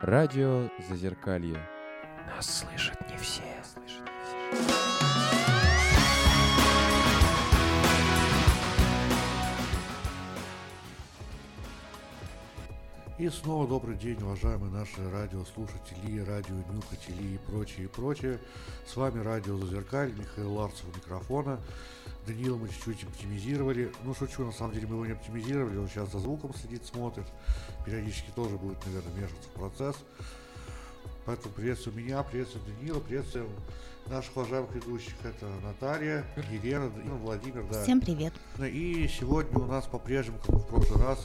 Радио Зазеркалье. Нас слышат не все. И снова добрый день, уважаемые наши радиослушатели, радионюхатели и прочее, и прочее. С вами радио Зазеркаль, Михаил Ларцев у микрофона. Даниила мы чуть-чуть оптимизировали. Ну, шучу, на самом деле мы его не оптимизировали, он сейчас за звуком сидит, смотрит. Периодически тоже будет, наверное, вмешиваться в процесс. Поэтому приветствую меня, приветствую Даниила, приветствую наших уважаемых ведущих. Это Наталья, Елена, Владимир. Да. Всем привет. И сегодня у нас по-прежнему, как и в прошлый раз,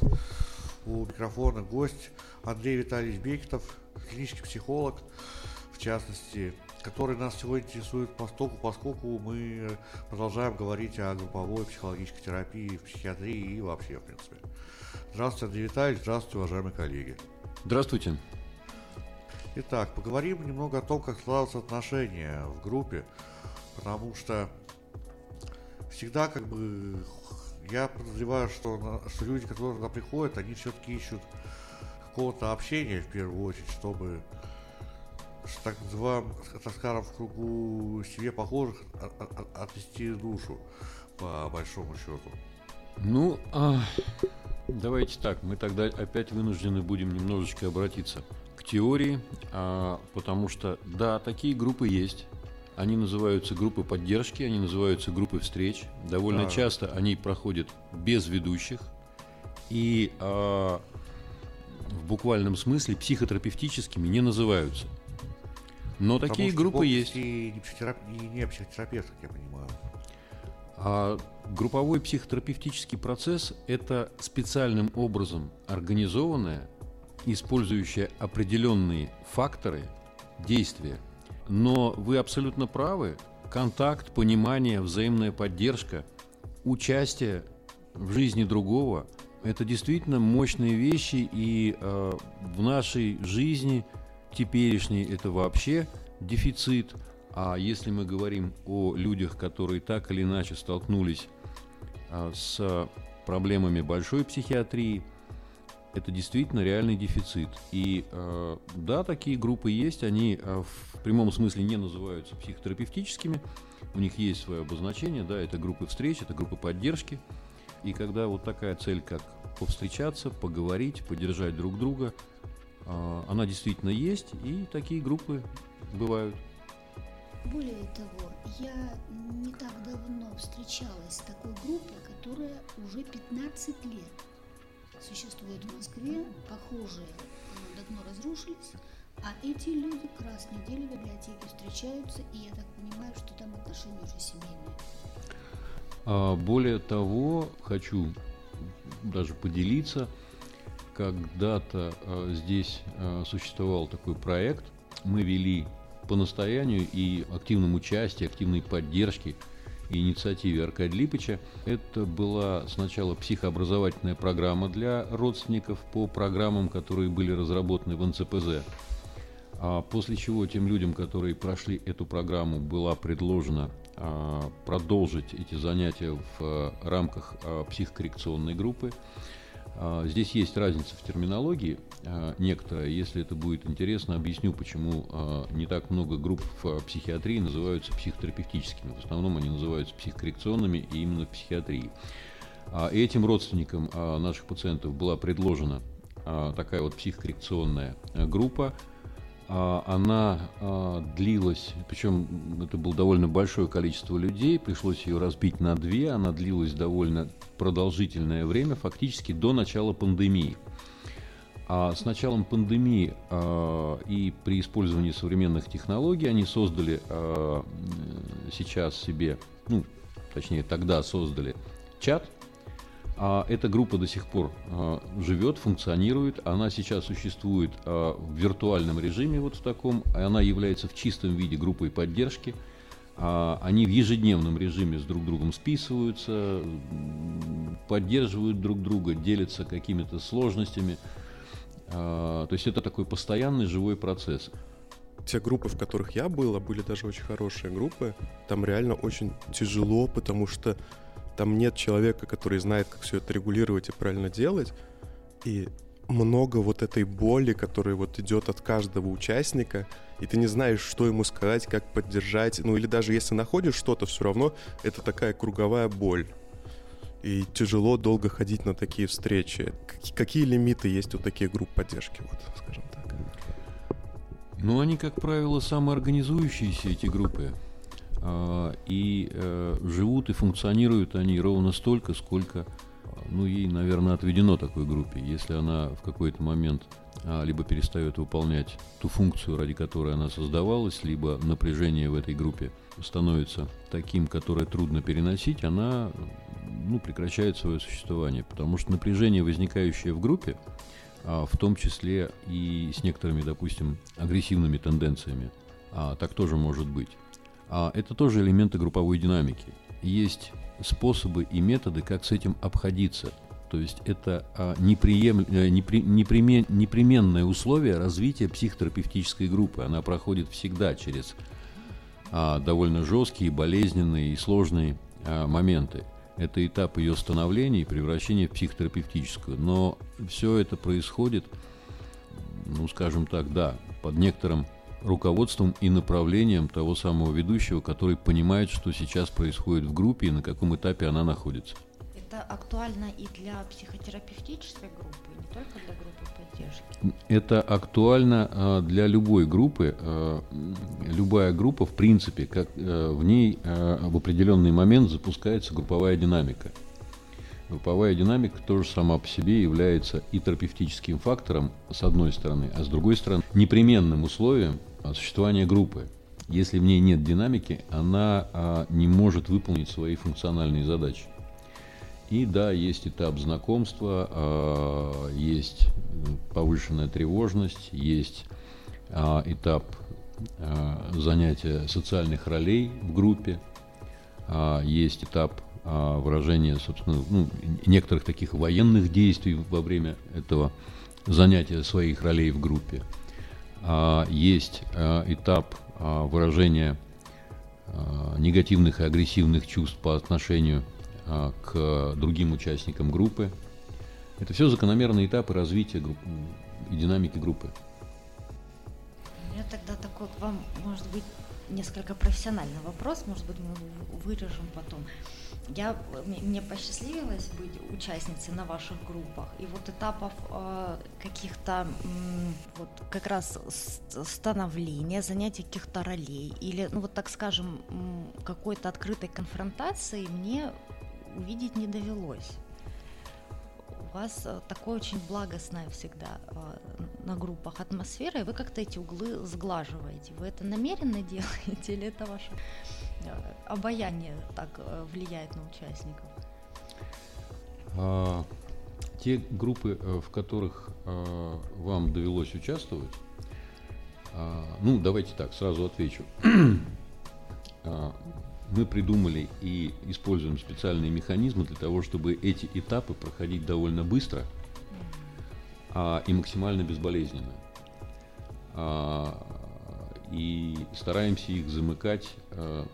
у микрофона гость Андрей Витальевич Бекетов, клинический психолог, в частности, который нас сегодня интересует поскольку, поскольку мы продолжаем говорить о групповой психологической терапии в психиатрии и вообще, в принципе. Здравствуйте, Андрей Витальевич, здравствуйте, уважаемые коллеги. Здравствуйте. Итак, поговорим немного о том, как складываются отношения в группе, потому что всегда как бы я подозреваю, что, что люди, которые туда приходят, они все-таки ищут какого-то общения в первую очередь, чтобы называемым, так скажем, в кругу себе похожих отвести душу, по большому счету. Ну, а, давайте так, мы тогда опять вынуждены будем немножечко обратиться к теории, а, потому что, да, такие группы есть, они называются группы поддержки, они называются группы встреч. Довольно да. часто они проходят без ведущих. И а, в буквальном смысле психотерапевтическими не называются. Но Потому такие группы есть. И не, психотерап... и не психотерапевт, как я понимаю. А групповой психотерапевтический процесс – это специальным образом организованное, использующее определенные факторы действия – но вы абсолютно правы. Контакт, понимание, взаимная поддержка, участие в жизни другого – это действительно мощные вещи, и э, в нашей жизни теперешней это вообще дефицит. А если мы говорим о людях, которые так или иначе столкнулись э, с проблемами большой психиатрии – это действительно реальный дефицит. И э, да, такие группы есть, они э, в прямом смысле не называются психотерапевтическими, у них есть свое обозначение, да, это группы встреч, это группы поддержки. И когда вот такая цель, как повстречаться, поговорить, поддержать друг друга, э, она действительно есть, и такие группы бывают. Более того, я не так давно встречалась с такой группой, которая уже 15 лет существуют в Москве, похожие давно разрушились, а эти люди раз неделю в библиотеке встречаются, и я так понимаю, что там отношения уже семейные. А, более того, хочу даже поделиться, когда-то а, здесь а, существовал такой проект, мы вели по настоянию и активном участии, активной поддержке – инициативе Аркадия Липыча. Это была сначала психообразовательная программа для родственников по программам, которые были разработаны в НЦПЗ. А после чего тем людям, которые прошли эту программу, была предложена а, продолжить эти занятия в а, рамках психокоррекционной группы. Здесь есть разница в терминологии некоторая. Если это будет интересно, объясню, почему не так много групп в психиатрии называются психотерапевтическими. В основном они называются психокоррекционными и именно в психиатрии. Этим родственникам наших пациентов была предложена такая вот психокоррекционная группа – а, она а, длилась, причем это было довольно большое количество людей, пришлось ее разбить на две, она длилась довольно продолжительное время, фактически до начала пандемии. А с началом пандемии э, и при использовании современных технологий они создали сейчас себе, ну, точнее тогда создали чат, а эта группа до сих пор а, живет, функционирует. Она сейчас существует а, в виртуальном режиме, вот в таком. Она является в чистом виде группой поддержки. А, они в ежедневном режиме с друг другом списываются, поддерживают друг друга, делятся какими-то сложностями. А, то есть это такой постоянный живой процесс. Те группы, в которых я был, были даже очень хорошие группы. Там реально очень тяжело, потому что там нет человека, который знает, как все это регулировать и правильно делать. И много вот этой боли, которая вот идет от каждого участника, и ты не знаешь, что ему сказать, как поддержать. Ну или даже если находишь что-то, все равно это такая круговая боль. И тяжело долго ходить на такие встречи. Какие, лимиты есть у таких групп поддержки, вот, скажем так? Ну, они, как правило, самоорганизующиеся, эти группы. А, и э, живут и функционируют они ровно столько, сколько ну, ей, наверное, отведено такой группе. Если она в какой-то момент а, либо перестает выполнять ту функцию, ради которой она создавалась, либо напряжение в этой группе становится таким, которое трудно переносить, она ну, прекращает свое существование. Потому что напряжение, возникающее в группе, а, в том числе и с некоторыми, допустим, агрессивными тенденциями, а, так тоже может быть. А это тоже элементы групповой динамики. Есть способы и методы, как с этим обходиться. То есть это а, неприем, э, непри, непремен, непременное условие развития психотерапевтической группы. Она проходит всегда через а, довольно жесткие, болезненные и сложные а, моменты. Это этап ее становления и превращения в психотерапевтическую. Но все это происходит, ну, скажем так, да, под некоторым руководством и направлением того самого ведущего, который понимает, что сейчас происходит в группе и на каком этапе она находится. Это актуально и для психотерапевтической группы, не только для группы поддержки? Это актуально э, для любой группы. Э, любая группа, в принципе, как э, в ней э, в определенный момент запускается групповая динамика. Групповая динамика тоже сама по себе является и терапевтическим фактором, с одной стороны, а с другой стороны, непременным условием существования группы. Если в ней нет динамики, она а, не может выполнить свои функциональные задачи. И да, есть этап знакомства, а, есть повышенная тревожность, есть а, этап а, занятия социальных ролей в группе, а, есть этап а, выражения, собственно, ну, некоторых таких военных действий во время этого занятия своих ролей в группе. А, есть а, этап выражения негативных и агрессивных чувств по отношению к другим участникам группы. Это все закономерные этапы развития и динамики группы. У меня тогда такой к вам, может быть, несколько профессиональный вопрос, может быть, мы вырежем потом. Я, мне посчастливилось быть участницей на ваших группах, и вот этапов э, каких-то э, вот как раз становления, занятия каких-то ролей, или, ну вот так скажем, какой-то открытой конфронтации мне увидеть не довелось вас э, такое очень благостная всегда э, на группах атмосфера, и вы как-то эти углы сглаживаете. Вы это намеренно делаете или это ваше э, обаяние так влияет на участников? А, те группы, в которых а, вам довелось участвовать, а, ну, давайте так, сразу отвечу. А, мы придумали и используем специальные механизмы для того, чтобы эти этапы проходить довольно быстро а, и максимально безболезненно. А, и стараемся их замыкать, а,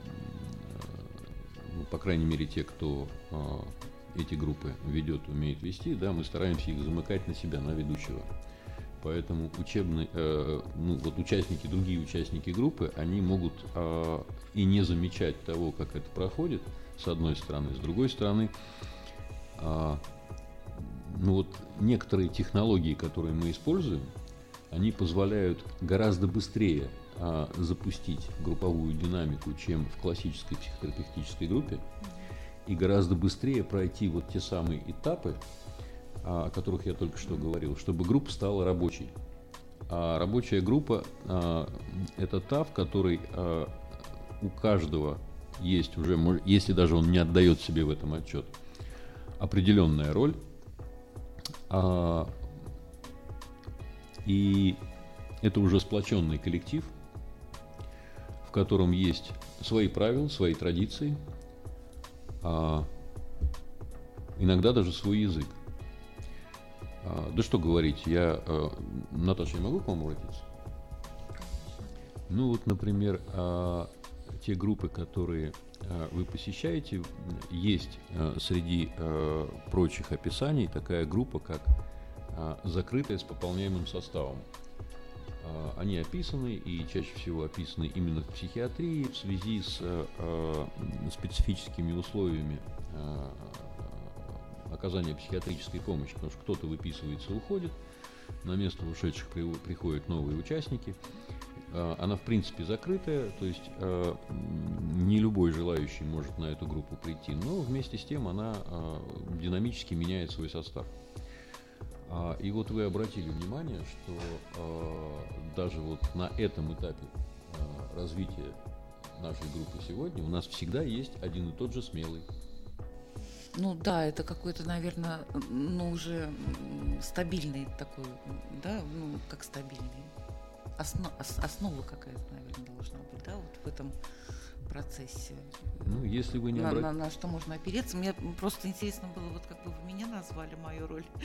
ну, по крайней мере, те, кто а, эти группы ведет, умеет вести, да, мы стараемся их замыкать на себя, на ведущего. Поэтому учебные, э, ну, вот участники, другие участники группы, они могут э, и не замечать того, как это проходит, с одной стороны. С другой стороны, э, ну вот некоторые технологии, которые мы используем, они позволяют гораздо быстрее э, запустить групповую динамику, чем в классической психотерапевтической группе, и гораздо быстрее пройти вот те самые этапы, о которых я только что говорил, чтобы группа стала рабочей. А рабочая группа а, это та, в которой а, у каждого есть уже, если даже он не отдает себе в этом отчет, определенная роль. А, и это уже сплоченный коллектив, в котором есть свои правила, свои традиции, а, иногда даже свой язык. А, да что говорить, я... А, Наташа, я могу к вам обратиться? Ну вот, например, а, те группы, которые вы посещаете, есть среди прочих описаний такая группа, как а, закрытая с пополняемым составом. А, Они описаны и чаще всего описаны именно в психиатрии в связи с э, э, специфическими условиями э, оказания психиатрической помощи, потому что кто-то выписывается и уходит, на место ушедших при- приходят новые участники. А, Она, в принципе, закрытая, то есть не любой желающий может на эту группу прийти, но вместе с тем она динамически меняет свой состав. А, И вот вы обратили внимание, что э, даже вот на этом этапе э, развития нашей группы сегодня у нас всегда есть один и тот же смелый. Ну да, это какой-то, наверное, ну уже стабильный такой, да, ну как стабильный. Осно- ос- основа какая-то, наверное, должна быть, да, вот в этом процессе. Ну, если вы не на, обра- на- на что можно опереться. Мне просто интересно было, вот как бы вы меня назвали, мою роль.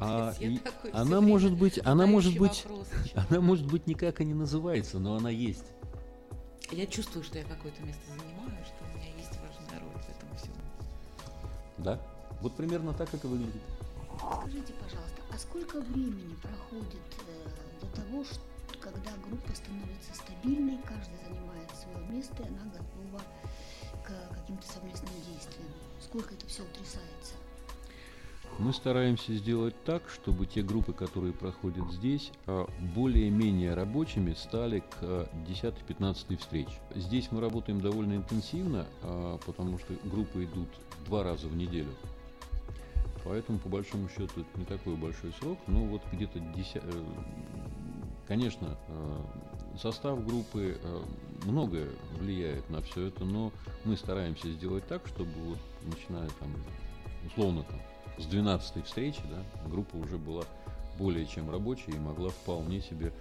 А, и она может быть, она может быть, она может быть никак и не называется, но она есть. Я чувствую, что я какое-то место занимаю, что у меня есть важная роль в этом всем. Да? Вот примерно так это выглядит. Скажите, пожалуйста, а сколько времени проходит э, до того, ш- когда группа становится стабильной, каждый занимает место, и она готова к каким-то совместным действиям? Сколько это все утрясается? Мы стараемся сделать так, чтобы те группы, которые проходят здесь, а, более-менее рабочими стали к а, 10-15 встреч. Здесь мы работаем довольно интенсивно, а, потому что группы идут два раза в неделю. Поэтому, по большому счету, это не такой большой срок, но вот где-то 10... э, Конечно, состав группы многое влияет на все это, но мы стараемся сделать так, чтобы вот начиная там, условно там, с 12 встречи, да, группа уже была более чем рабочей и могла вполне себе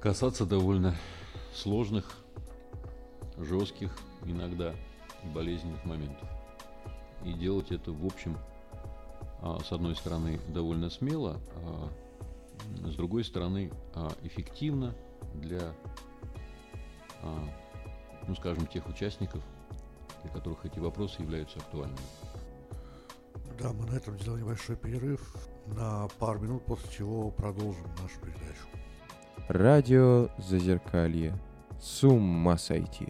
касаться довольно сложных, жестких иногда болезненных моментов. И делать это, в общем, а, с одной стороны, довольно смело, а с другой стороны, а, эффективно для, ну, скажем, тех участников, для которых эти вопросы являются актуальными. Да, мы на этом сделаем небольшой перерыв на пару минут, после чего продолжим нашу передачу. Радио Зазеркалье. С ума сойти.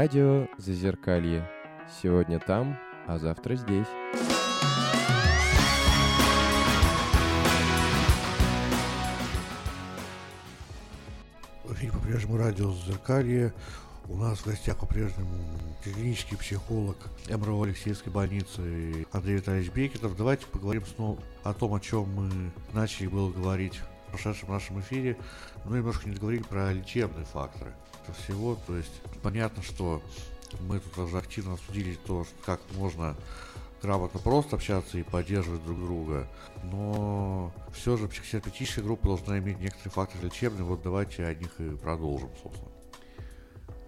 Радио Зазеркалье. Сегодня там, а завтра здесь. Эфире по-прежнему радио «Зеркалье». У нас в гостях по-прежнему клинический психолог МРО Алексеевской больницы Андрей Витальевич Бекетов. Давайте поговорим снова о том, о чем мы начали было говорить в прошедшем нашем эфире. Мы немножко не договорили про лечебные факторы этого всего. То есть понятно, что мы тут уже активно обсудили то, как можно грамотно просто общаться и поддерживать друг друга. Но все же психотерапевтическая группа должна иметь некоторые факторы лечебные. Вот давайте о них и продолжим, собственно.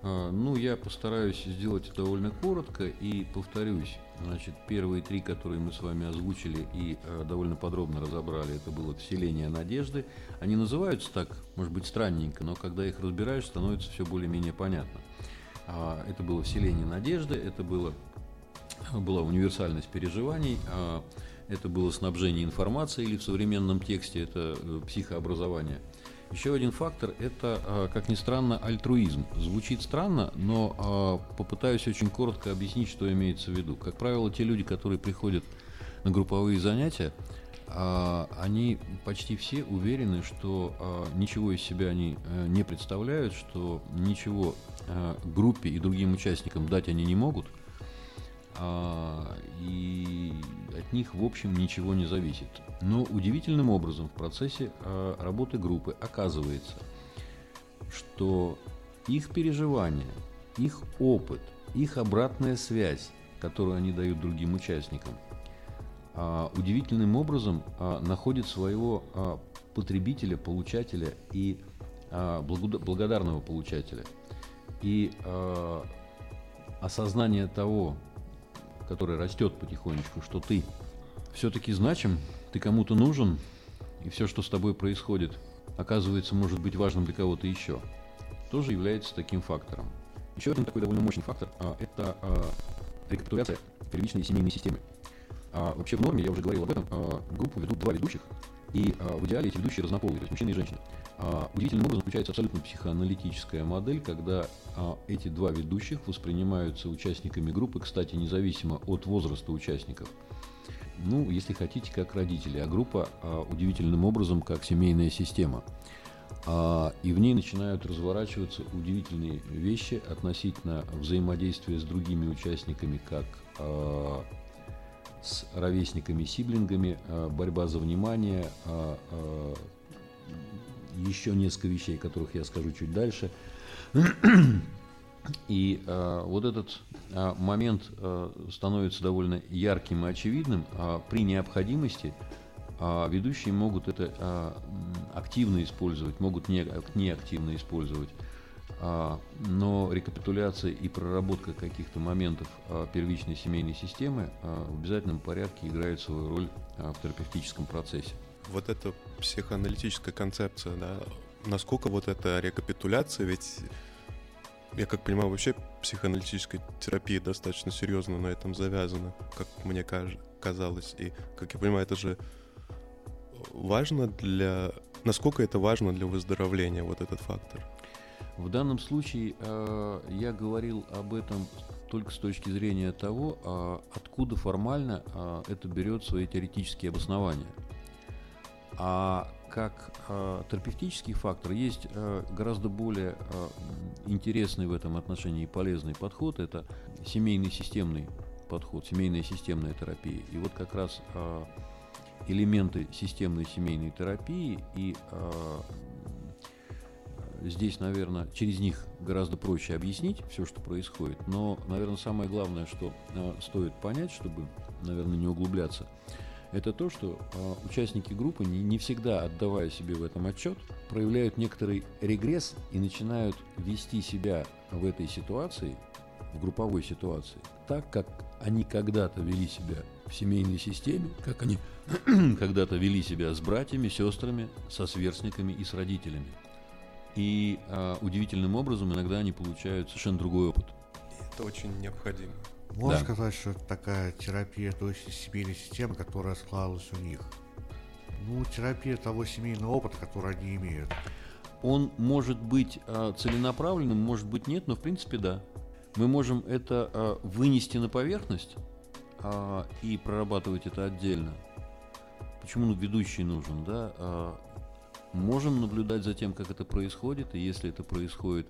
А, Ну, я постараюсь сделать это довольно коротко и повторюсь. Значит, первые три, которые мы с вами озвучили и э, довольно подробно разобрали, это было вселение надежды. Они называются так, может быть, странненько, но когда их разбираешь, становится все более-менее понятно. А, Это было вселение надежды, это было, была универсальность переживаний, а, это было снабжение информацией, или в современном тексте это э, психообразование. Еще один фактор – это, а, как ни странно, альтруизм. Звучит странно, но а, попытаюсь очень коротко объяснить, что имеется в виду. Как правило, те люди, которые приходят на групповые занятия, а, они почти все уверены, что ничего из себя они э, не представляют, что ничего а, группе и другим участникам дать они не могут, а, и от них, в общем, ничего не зависит. Но удивительным образом в процессе а, работы группы оказывается, что их переживания, их опыт, их обратная связь, которую они дают другим участникам, а, удивительным образом находит своего потребителя, получателя и благода- благодарного получателя. И осознание того, которое растет потихонечку, что ты все-таки значим, ты кому-то нужен, и все, что с тобой происходит, оказывается, может быть важным для кого-то еще, тоже является таким фактором. Еще один такой довольно мощный фактор а, это а, рекапитуляция первичной семейной системы. А, вообще в норме, я уже говорил об этом, а, группу ведут два ведущих, и а, в идеале эти ведущие разнополые, то есть мужчина и женщина. Удивительным образом включается абсолютно психоаналитическая модель, когда а, эти два ведущих воспринимаются участниками группы, кстати, независимо от возраста участников. Ну, если хотите, как родители, а группа удивительным образом как семейная система. И в ней начинают разворачиваться удивительные вещи относительно взаимодействия с другими участниками, как с ровесниками, сиблингами, а, борьба за внимание, а, а, еще несколько вещей, которых я скажу чуть дальше. И вот этот момент становится довольно ярким и очевидным. А, при необходимости а, ведущие могут это активно использовать, могут не, неактивно использовать. А, но рекапитуляция и проработка каких-то моментов а, первичной семейной системы а, в обязательном порядке играет свою роль в терапевтическом процессе. Вот эта психоаналитическая концепция, да, насколько вот эта рекапитуляция, ведь я как понимаю, вообще психоаналитическая терапия достаточно серьезно на этом завязана, как мне казалось. И, как я понимаю, это же важно для... Насколько это важно для выздоровления, вот этот фактор? В данном случае э, я говорил об этом только с точки зрения того, а откуда формально а, это берет свои теоретические обоснования. А как а, терапевтический фактор есть а, гораздо более а, интересный в этом отношении и полезный подход. Это семейный системный подход, семейная системная терапия. И вот как раз а, элементы системной семейной терапии и а, здесь, наверное, через них гораздо проще объяснить все, что происходит. Но, наверное, самое главное, что э, стоит понять, чтобы, наверное, не углубляться, это то, что э, участники группы, не, не всегда отдавая себе в этом отчет, проявляют некоторый регресс и начинают вести себя в этой ситуации, в групповой ситуации, так, как они когда-то вели себя в семейной системе, как они когда-то вели себя с братьями, сестрами, со сверстниками и с родителями. И э, удивительным образом иногда они получают совершенно другой опыт. Это очень необходимо. Можно Да. сказать, что это такая терапия той семейной системы, которая складывалась у них. Ну, терапия того семейного опыта, который они имеют. Он может быть э, целенаправленным, может быть нет, но в принципе да. Мы можем это э, вынести на поверхность а, и прорабатывать это отдельно. Почему ну, ведущий нужен, да? Можем наблюдать за тем, как это происходит, и если это происходит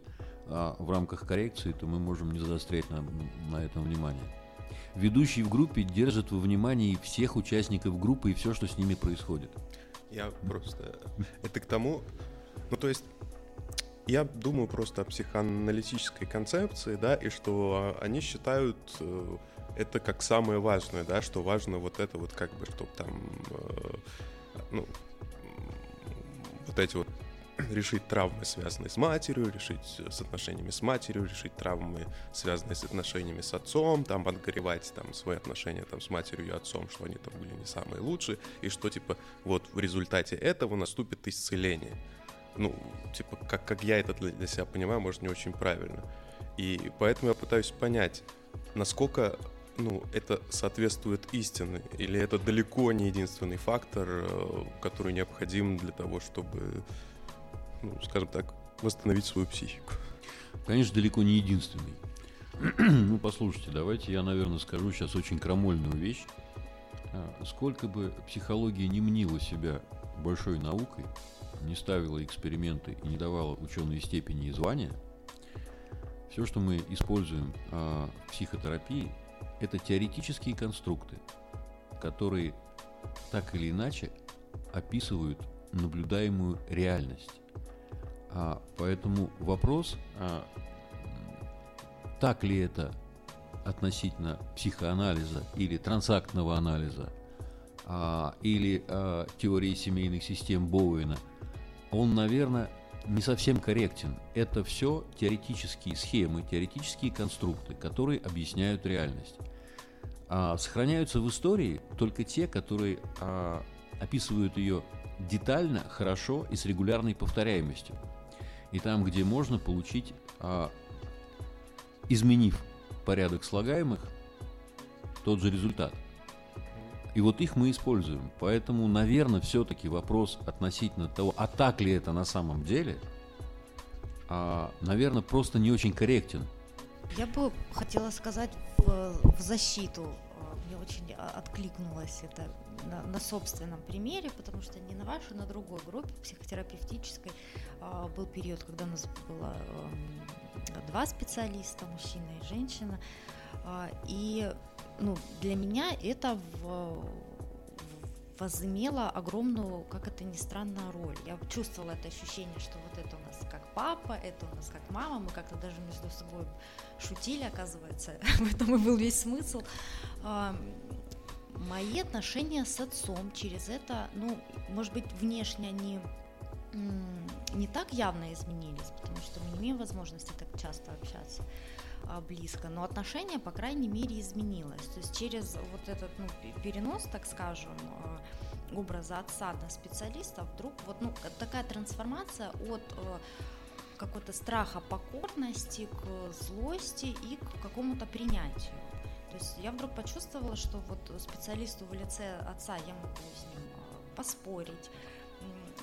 а, в рамках коррекции, то мы можем не заострять на, на этом внимание. Ведущий в группе держит во внимании всех участников группы и все, что с ними происходит. Я просто... Это к тому... Ну, то есть, я думаю просто о психоаналитической концепции, да, и что а, они считают э, это как самое важное, да, что важно вот это вот как бы, чтобы там, э, ну, вот эти вот решить травмы, связанные с матерью, решить с отношениями с матерью, решить травмы, связанные с отношениями с отцом, там отгоревать там свои отношения там с матерью и отцом, что они там были не самые лучшие, и что типа вот в результате этого наступит исцеление. Ну, типа, как, как я это для, себя понимаю, может, не очень правильно. И поэтому я пытаюсь понять, насколько ну, это соответствует истине, или это далеко не единственный фактор, э, который необходим для того, чтобы, ну, скажем так, восстановить свою психику. Конечно, далеко не единственный. ну, послушайте, давайте я, наверное, скажу сейчас очень крамольную вещь. А, Сколько бы психология не мнила себя большой наукой, не ставила эксперименты и не давала ученые степени и звания, все, что мы используем а, в психотерапии, это теоретические конструкты, которые так или иначе описывают наблюдаемую реальность. А, поэтому вопрос, а, так ли это относительно психоанализа или трансактного анализа, а, или а, теории семейных систем Боуэна, он, наверное, не совсем корректен. Это все теоретические схемы, теоретические конструкты, которые объясняют реальность. А, сохраняются в истории только те, которые а, описывают ее детально, хорошо и с регулярной повторяемостью. И там, где можно получить, а, изменив порядок слагаемых, тот же результат. И вот их мы используем. Поэтому, наверное, все-таки вопрос относительно того, а так ли это на самом деле, наверное, просто не очень корректен. Я бы хотела сказать в, в защиту. э, Мне очень а, откликнулось это на, на собственном примере, потому что не на вашей, на другой группе психотерапевтической а, был период, когда у нас было эм, два специалиста, мужчина и женщина. А, И ну, для меня это в- возымело огромную, как это ни странно, роль. Я чувствовала это ощущение, что вот это у нас как папа, это у нас как мама, мы как-то даже между собой шутили, оказывается, в этом и был весь смысл. А, Мои отношения с отцом через это, ну, может быть, внешне они не так явно изменились, потому что мы не имеем возможности так часто общаться а, близко, но отношение, по крайней мере, изменилось. То есть через вот этот ну, пе- перенос, так скажем, а, образа отца на специалиста, вдруг вот ну, такая трансформация от какого-то страха покорности к злости и к какому-то принятию. То есть я вдруг почувствовала, что вот специалисту в лице отца я могу с ним э, поспорить,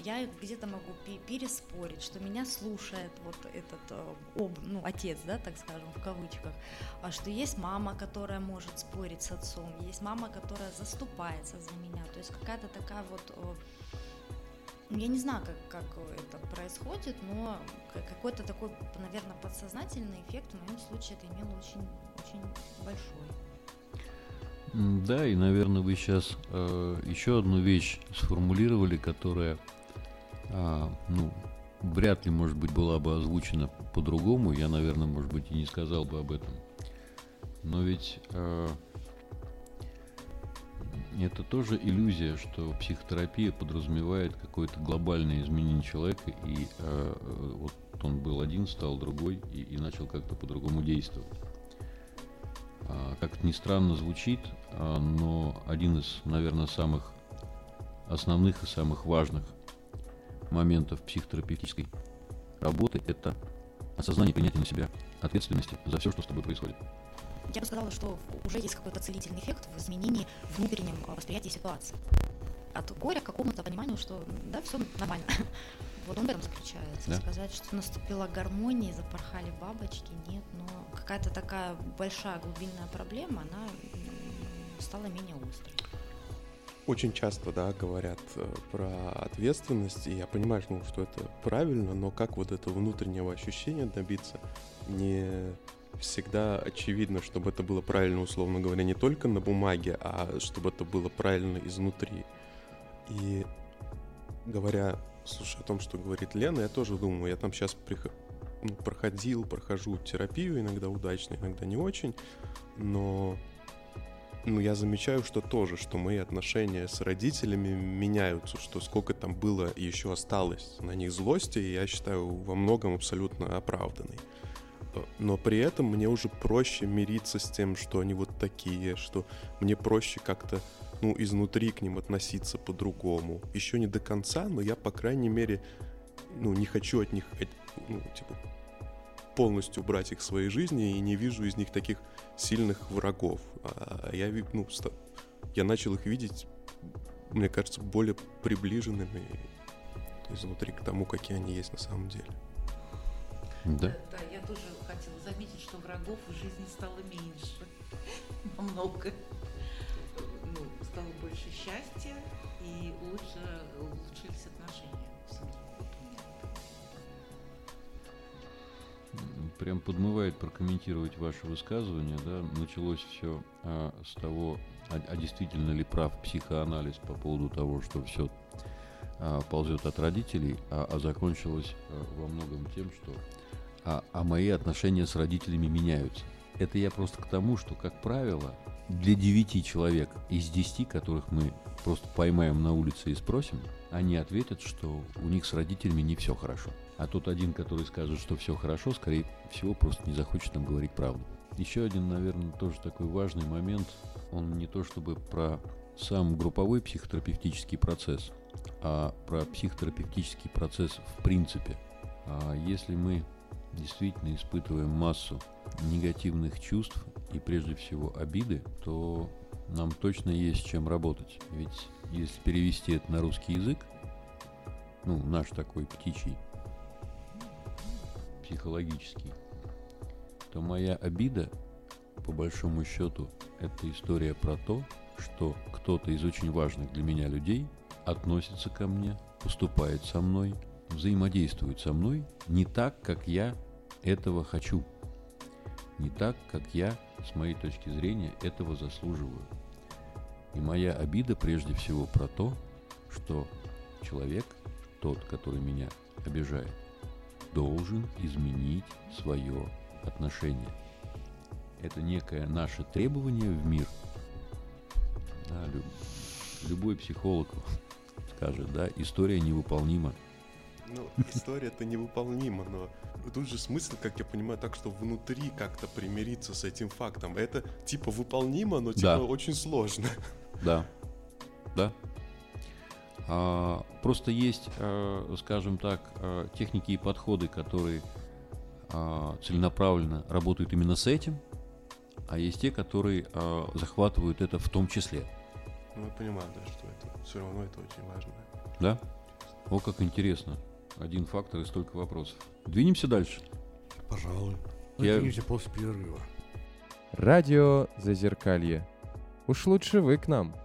я где-то могу пе- переспорить, что меня слушает вот этот э, об, ну, отец, да, так скажем, в кавычках, а что есть мама, которая может спорить с отцом, есть мама, которая заступается за меня, то есть какая-то такая вот э, я не знаю, как, как это происходит, но ка- какой-то такой, наверное, подсознательный эффект в моем случае это имело очень, очень большой. Да, и, наверное, вы сейчас еще одну вещь сформулировали, которая, а, ну, вряд ли, может быть, была бы озвучена по-другому. Я, наверное, может быть, и не сказал бы об этом. Но ведь а, это тоже иллюзия, что психотерапия подразумевает какое-то глобальное изменение человека, и а, э, вот он был один, стал другой и, и начал как-то по-другому действовать. А, Как это ни странно звучит, а, но один из, наверное, самых основных и самых важных моментов психотерапевтической работы – это осознание принятия на себя ответственности за все, что с тобой происходит. Я бы сказала, что уже есть какой-то целительный эффект в изменении внутреннем э, восприятия ситуации. От горя к какому-то пониманию, что да, все нормально. Вот он в этом заключается. Да. Сказать, что наступила гармония, запорхали бабочки, нет, но какая-то такая большая глубинная проблема, она стала менее острой. Очень часто, да, говорят э, про ответственность, и я понимаю, ну, что это правильно, но как вот этого внутреннего ощущения добиться, не всегда очевидно, чтобы это было правильно, условно говоря, не только на бумаге, а чтобы это было правильно изнутри. И говоря, слушай, о том, что говорит Лена, я тоже думаю, я там сейчас проходил, прохожу терапию, иногда удачно, иногда не очень, но ну, я замечаю, что тоже, что мои отношения с родителями меняются, что сколько там было и еще осталось на них злости, я считаю во многом абсолютно оправданной. Но при этом мне уже проще мириться с тем, что они вот такие, что мне проще как-то, ну, изнутри к ним относиться по-другому. Еще не до конца, но я, по крайней мере, ну, не хочу от них, ну, типа, полностью убрать их в своей жизни и не вижу из них таких сильных врагов. А я, ну, я начал их видеть, мне кажется, более приближенными изнутри к тому, какие они есть на самом деле. Да. Да, я тоже хотела заметить, что врагов в жизни стало меньше. Намного. Ну, стало больше счастья и лучше улучшились отношения в семье. Прям подмывает прокомментировать ваше высказывание, да, началось все а, с того, а, а действительно ли прав психоанализ по поводу того, что все а, ползет от родителей, а, а закончилось а, во многом тем, что а, а мои отношения с родителями меняются. Это я просто к тому, что, как правило, для девяти человек из десяти, которых мы просто поймаем на улице и спросим, они ответят, что у них с родителями не все хорошо. А тот один, который скажет, что все хорошо, скорее всего, просто не захочет нам говорить правду. Еще один, наверное, тоже такой важный момент, он не то чтобы про сам групповой психотерапевтический процесс, а про психотерапевтический процесс в принципе. А если мы действительно испытываем массу негативных чувств и прежде всего обиды, то нам точно есть чем работать. Ведь если перевести это на русский язык, ну, наш такой птичий, психологический, то моя обида, по большому счету, это история про то, что кто-то из очень важных для меня людей относится ко мне, поступает со мной, взаимодействует со мной не так, как я этого хочу. Не так, как я, с моей точки зрения, этого заслуживаю. И моя обида прежде всего про то, что человек, тот, который меня обижает, должен изменить свое отношение. Это некое наше требование в мир. Да, люб, любой психолог скажет, да, история невыполнима. Ну, история-то невыполнима, но тут же смысл, как я понимаю, так, что внутри как-то примириться с этим фактом. Это типа выполнимо, но типа Да. очень сложно. Да, да. А, просто есть, э, скажем так, э, техники и подходы, которые а, целенаправленно работают именно с этим, а есть те, которые а, захватывают это в том числе. Ну, я понимаю, да, что это все равно это очень важно. Да? О, как интересно. Один фактор и столько вопросов. Двинемся дальше. Пожалуй. Я- Надеемся после перерыва. Радио Зазеркалье. Уж лучше вы к нам.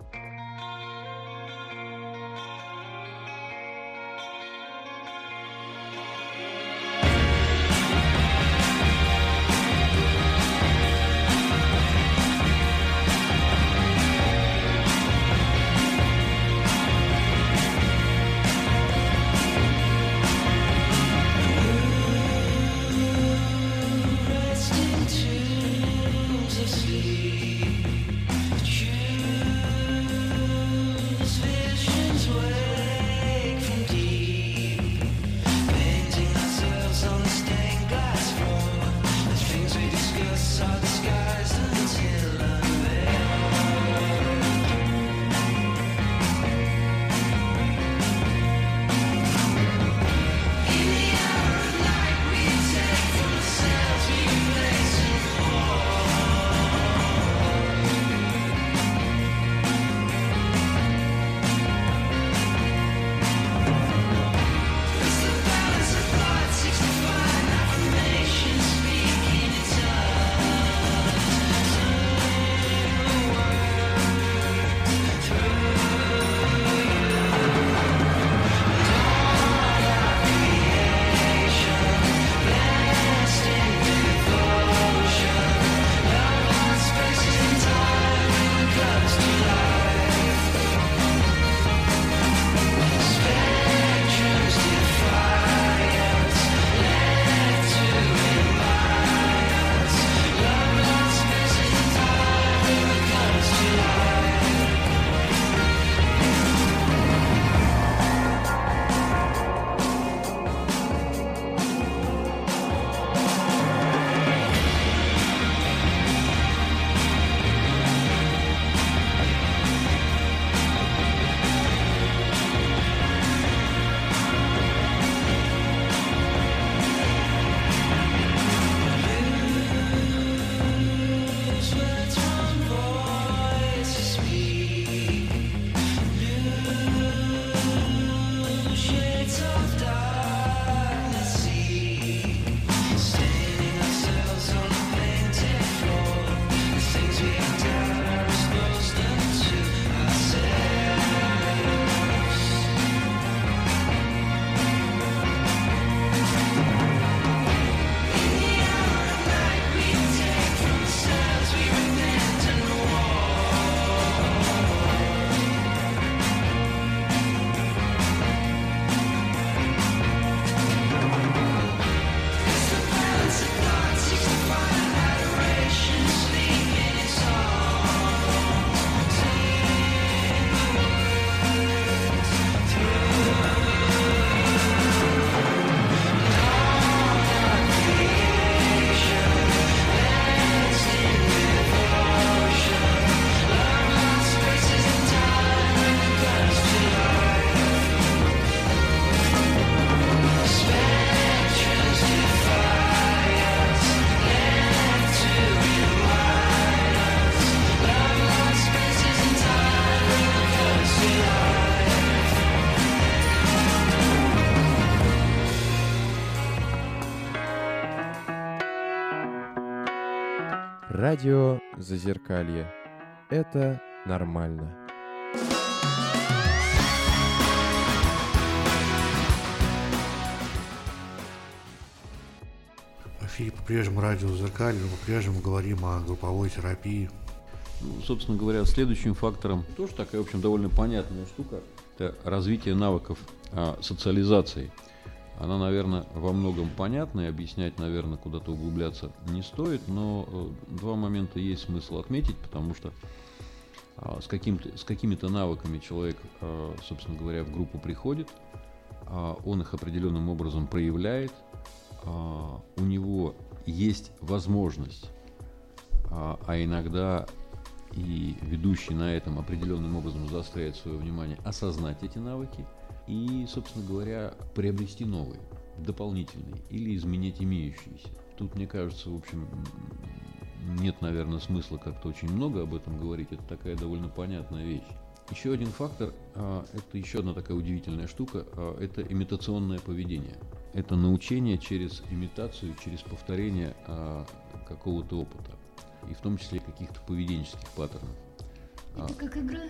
Радио Зазеркалье. Это нормально. В эфире по-прежнему радио «Зеркаль», мы по-прежнему говорим о групповой терапии. Ну, собственно говоря, следующим фактором тоже такая, в общем, довольно понятная штука. Это развитие навыков а, социализации. Она, наверное, во многом понятна и объяснять, наверное, куда-то углубляться не стоит, но э, два момента есть смысл отметить, потому что а, с, каким-то, с какими-то навыками человек, а, собственно говоря, в группу приходит, а, он их определенным образом проявляет, у него есть возможность, а иногда и ведущий на этом определенным образом заостряет свое внимание, осознать эти навыки и, собственно говоря, приобрести новые, дополнительные или изменять имеющиеся. Тут, мне кажется, в общем, нет, наверное, смысла как-то очень много об этом говорить. Это такая довольно понятная вещь. Еще один фактор, а, это еще одна такая удивительная штука, а, это имитационное поведение. Это научение через имитацию, через повторение а, какого-то опыта, и в том числе каких-то поведенческих паттернов. Это как игра?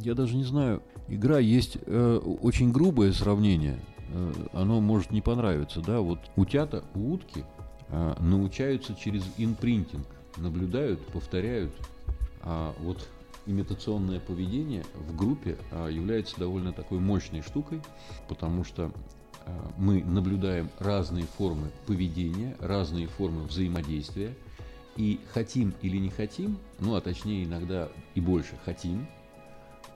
Я даже не знаю. Игра есть э, очень грубое сравнение. Э, оно может не понравиться, да. Вот утята, у утки э, научаются через инпринтинг, наблюдают, повторяют. А вот имитационное поведение в группе а, является довольно такой мощной штукой, потому что а, мы наблюдаем разные формы поведения, разные формы взаимодействия, и хотим или не хотим, ну а точнее иногда и больше хотим,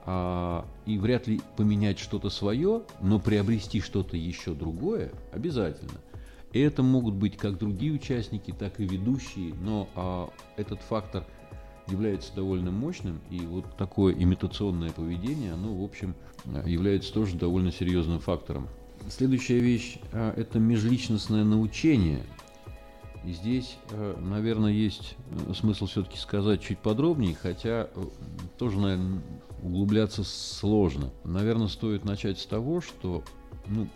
а, и вряд ли поменять что-то свое, но приобрести что-то еще другое обязательно. И это могут быть как другие участники, так и ведущие, но а, этот фактор является довольно мощным, и вот такое имитационное поведение, оно, в общем, является тоже довольно серьезным фактором. Следующая вещь а, – это межличностное научение. И здесь, э, наверное, есть э, смысл все-таки сказать чуть подробнее, хотя э, тоже, наверное, углубляться сложно. Наверное, стоит начать с того, что, ну,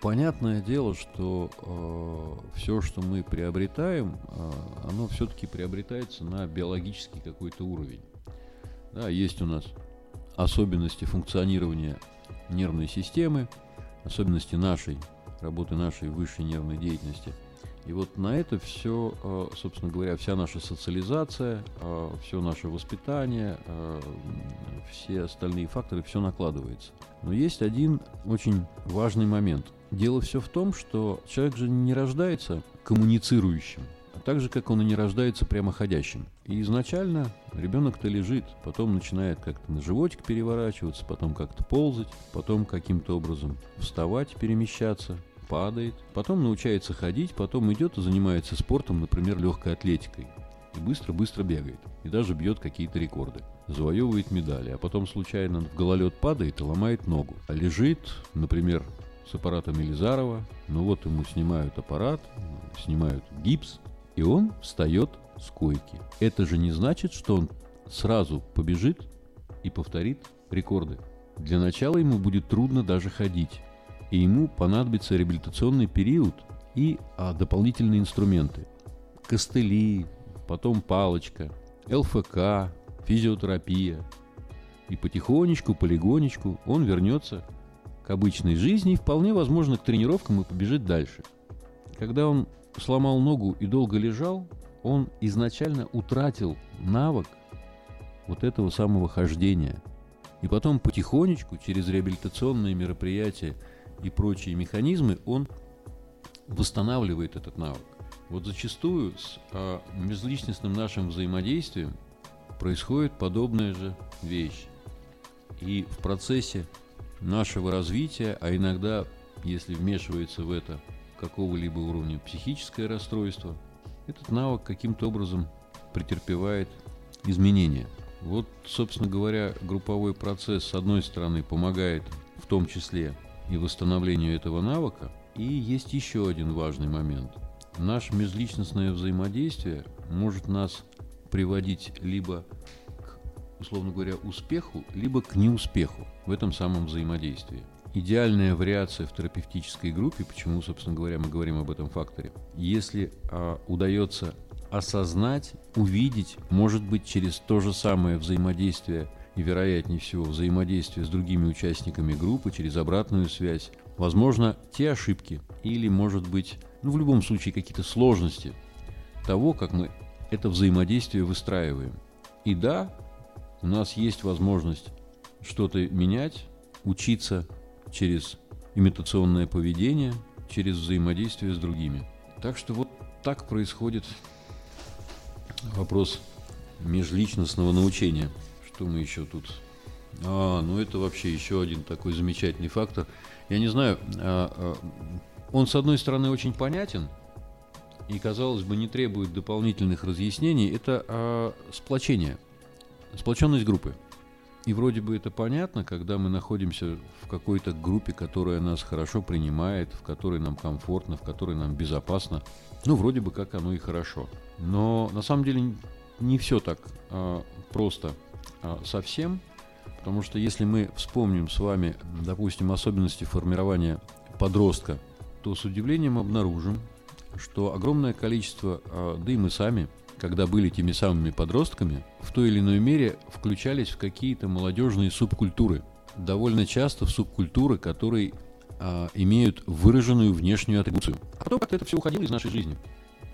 понятное дело, что э, все, что мы приобретаем, э, оно все-таки приобретается на биологический какой-то уровень. Да, есть у нас особенности функционирования нервной системы, особенности нашей работы нашей высшей нервной деятельности. И вот на это все, э, собственно говоря, вся наша социализация, все наше воспитание, э, все остальные факторы, все накладывается. Но есть один очень важный момент. Дело все в том, что человек же не рождается коммуницирующим, а так же, как он и не рождается прямоходящим. И изначально ребенок-то лежит, потом начинает как-то на животик переворачиваться, потом как-то ползать, потом каким-то образом вставать, перемещаться, падает, потом научается ходить, потом идет и занимается спортом, например, легкой атлетикой. И быстро-быстро бегает. И даже бьет какие-то рекорды. Завоевывает медали. А потом случайно в гололед падает и ломает ногу. А лежит, например, с аппаратом Елизарова. Ну вот ему снимают аппарат, снимают гипс, и он встает с койки. Это же не значит, что он сразу побежит и повторит рекорды. Для начала ему будет трудно даже ходить и ему понадобится реабилитационный период и а, дополнительные инструменты. Костыли, потом палочка, ЛФК, физиотерапия. И потихонечку, полигонечку он вернется к обычной жизни и вполне возможно к тренировкам и побежит дальше. Когда он сломал ногу и долго лежал, он изначально утратил навык вот этого самого хождения. И потом потихонечку через реабилитационные мероприятия и прочие механизмы, он восстанавливает этот навык. Вот зачастую с а, межличностным нашим взаимодействием происходит подобная же вещь. И в процессе нашего развития, а иногда, если вмешивается в это какого-либо уровня психическое расстройство, этот навык каким-то образом претерпевает изменения. Вот, собственно говоря, групповой процесс, с одной стороны, помогает в том числе и восстановлению этого навыка. И есть еще один важный момент. Наше межличностное взаимодействие может нас приводить либо к, условно говоря, успеху, либо к неуспеху в этом самом взаимодействии. Идеальная вариация в терапевтической группе, почему, собственно говоря, мы говорим об этом факторе, если а, удается осознать, увидеть, может быть, через то же самое взаимодействие и, вероятнее всего, взаимодействие с другими участниками группы через обратную связь, возможно, те ошибки или, может быть, ну, в любом случае, какие-то сложности того, как мы это взаимодействие выстраиваем. И да, у нас есть возможность что-то менять, учиться через имитационное поведение, через взаимодействие с другими. Так что вот так происходит вопрос межличностного научения. Что мы еще тут? А, ну это вообще еще один такой замечательный фактор. Я не знаю, а, а, он с одной стороны очень понятен и, казалось бы, не требует дополнительных разъяснений. Это а, сплочение, сплоченность группы. И вроде бы это понятно, когда мы находимся в какой-то группе, которая нас хорошо принимает, в которой нам комфортно, в которой нам безопасно. Ну, вроде бы как оно и хорошо. Но на самом деле не все так а, просто совсем, Потому что если мы вспомним с вами, допустим, особенности формирования подростка, то с удивлением обнаружим, что огромное количество, а, да и мы сами, когда были теми самыми подростками, в той или иной мере включались в какие-то молодежные субкультуры. Довольно часто в субкультуры, которые а, имеют выраженную внешнюю атрибуцию. А потом как-то это все уходило из нашей жизни.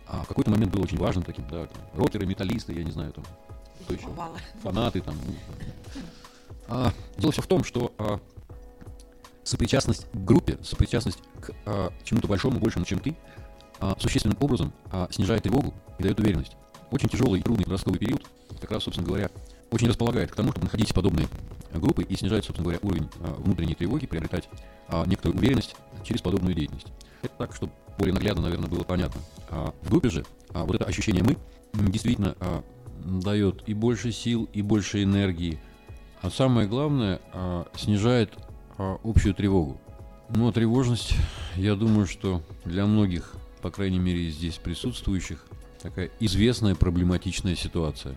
А в какой-то момент было очень важным таким, да, там, рокеры, металлисты, я не знаю, там, кто еще, Бывало. фанаты там. ну. А, дело все в том, что а, сопричастность к группе, сопричастность к а, чему-то большому, большему, чем ты, а, существенным образом а, снижает тревогу и дает уверенность. Очень тяжелый и трудный подростковый период, как раз, собственно говоря, очень располагает к тому, чтобы находить подобные группы и снижать, собственно говоря, уровень а, внутренней тревоги, приобретать а, некоторую уверенность через подобную деятельность. Это так, чтобы более наглядно, наверное, было понятно. А в группе же а, вот это ощущение «мы» действительно а, дает и больше сил, и больше энергии, а самое главное, а, снижает а, общую тревогу. А тревожность, я думаю, что для многих, по крайней мере, здесь присутствующих, такая известная проблематичная ситуация.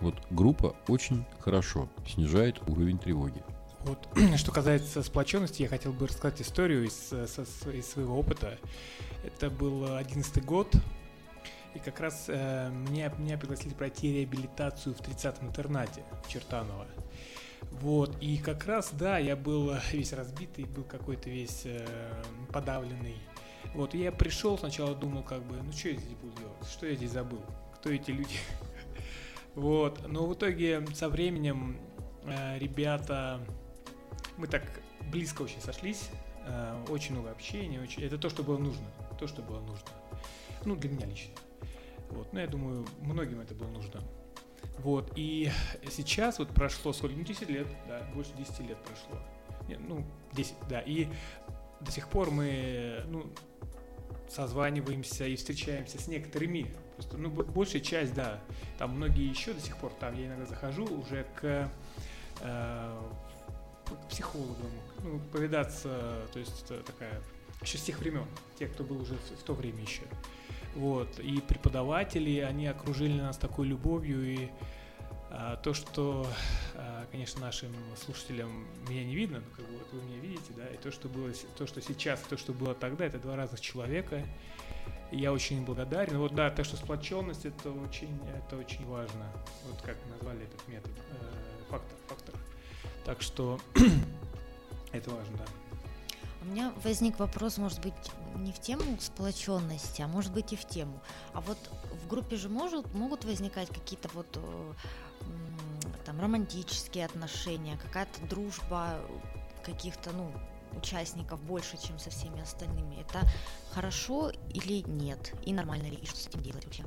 Вот группа очень хорошо снижает уровень тревоги. Вот, что касается сплоченности, я хотел бы рассказать историю из, э, из своего опыта. Это был одиннадцатый год, и как раз э, меня, меня пригласили пройти реабилитацию в 30-м интернате в Чертаново. Вот, и как раз, да, я был весь разбитый, был какой-то весь э, подавленный. Вот, и я пришел, сначала думал, как бы, ну что я здесь буду делать, что я здесь забыл, кто эти люди. Вот, но в итоге со временем э, ребята, мы так близко очень сошлись, э, очень много общения, очень, это то, что было нужно, то, что было нужно. Ну, для меня лично. Вот, но я думаю, многим это было нужно. Вот, и сейчас вот прошло сколько, ну, 10 лет, да, больше 10 лет прошло. Не, ну, 10, да, и до сих пор мы, ну, созваниваемся и встречаемся с некоторыми. Просто, ну, большая часть, да. Там многие еще до сих пор, там я иногда захожу уже к, э, к психологам, ну, повидаться, то есть это такая, еще с тех времен, те, кто был уже в, в то время еще. Вот, и преподаватели, они окружили нас такой любовью, и а, то, что, а, конечно, нашим слушателям меня не видно, но как бы вот вы меня видите, да, и то, что было, то, что сейчас, то, что было тогда, это два разных человека. И я очень благодарен. Вот да, так что сплоченность это очень, это очень важно. Вот как назвали этот метод, э, фактор, фактор. Так что это важно, да. У меня возник вопрос, может быть, не в тему сплоченности, а может быть и в тему. А вот в группе же может, могут возникать какие-то вот э, там романтические отношения, какая-то дружба каких-то, ну, участников больше, чем со всеми остальными. Это хорошо или нет? И нормально ли? И что с этим делать вообще?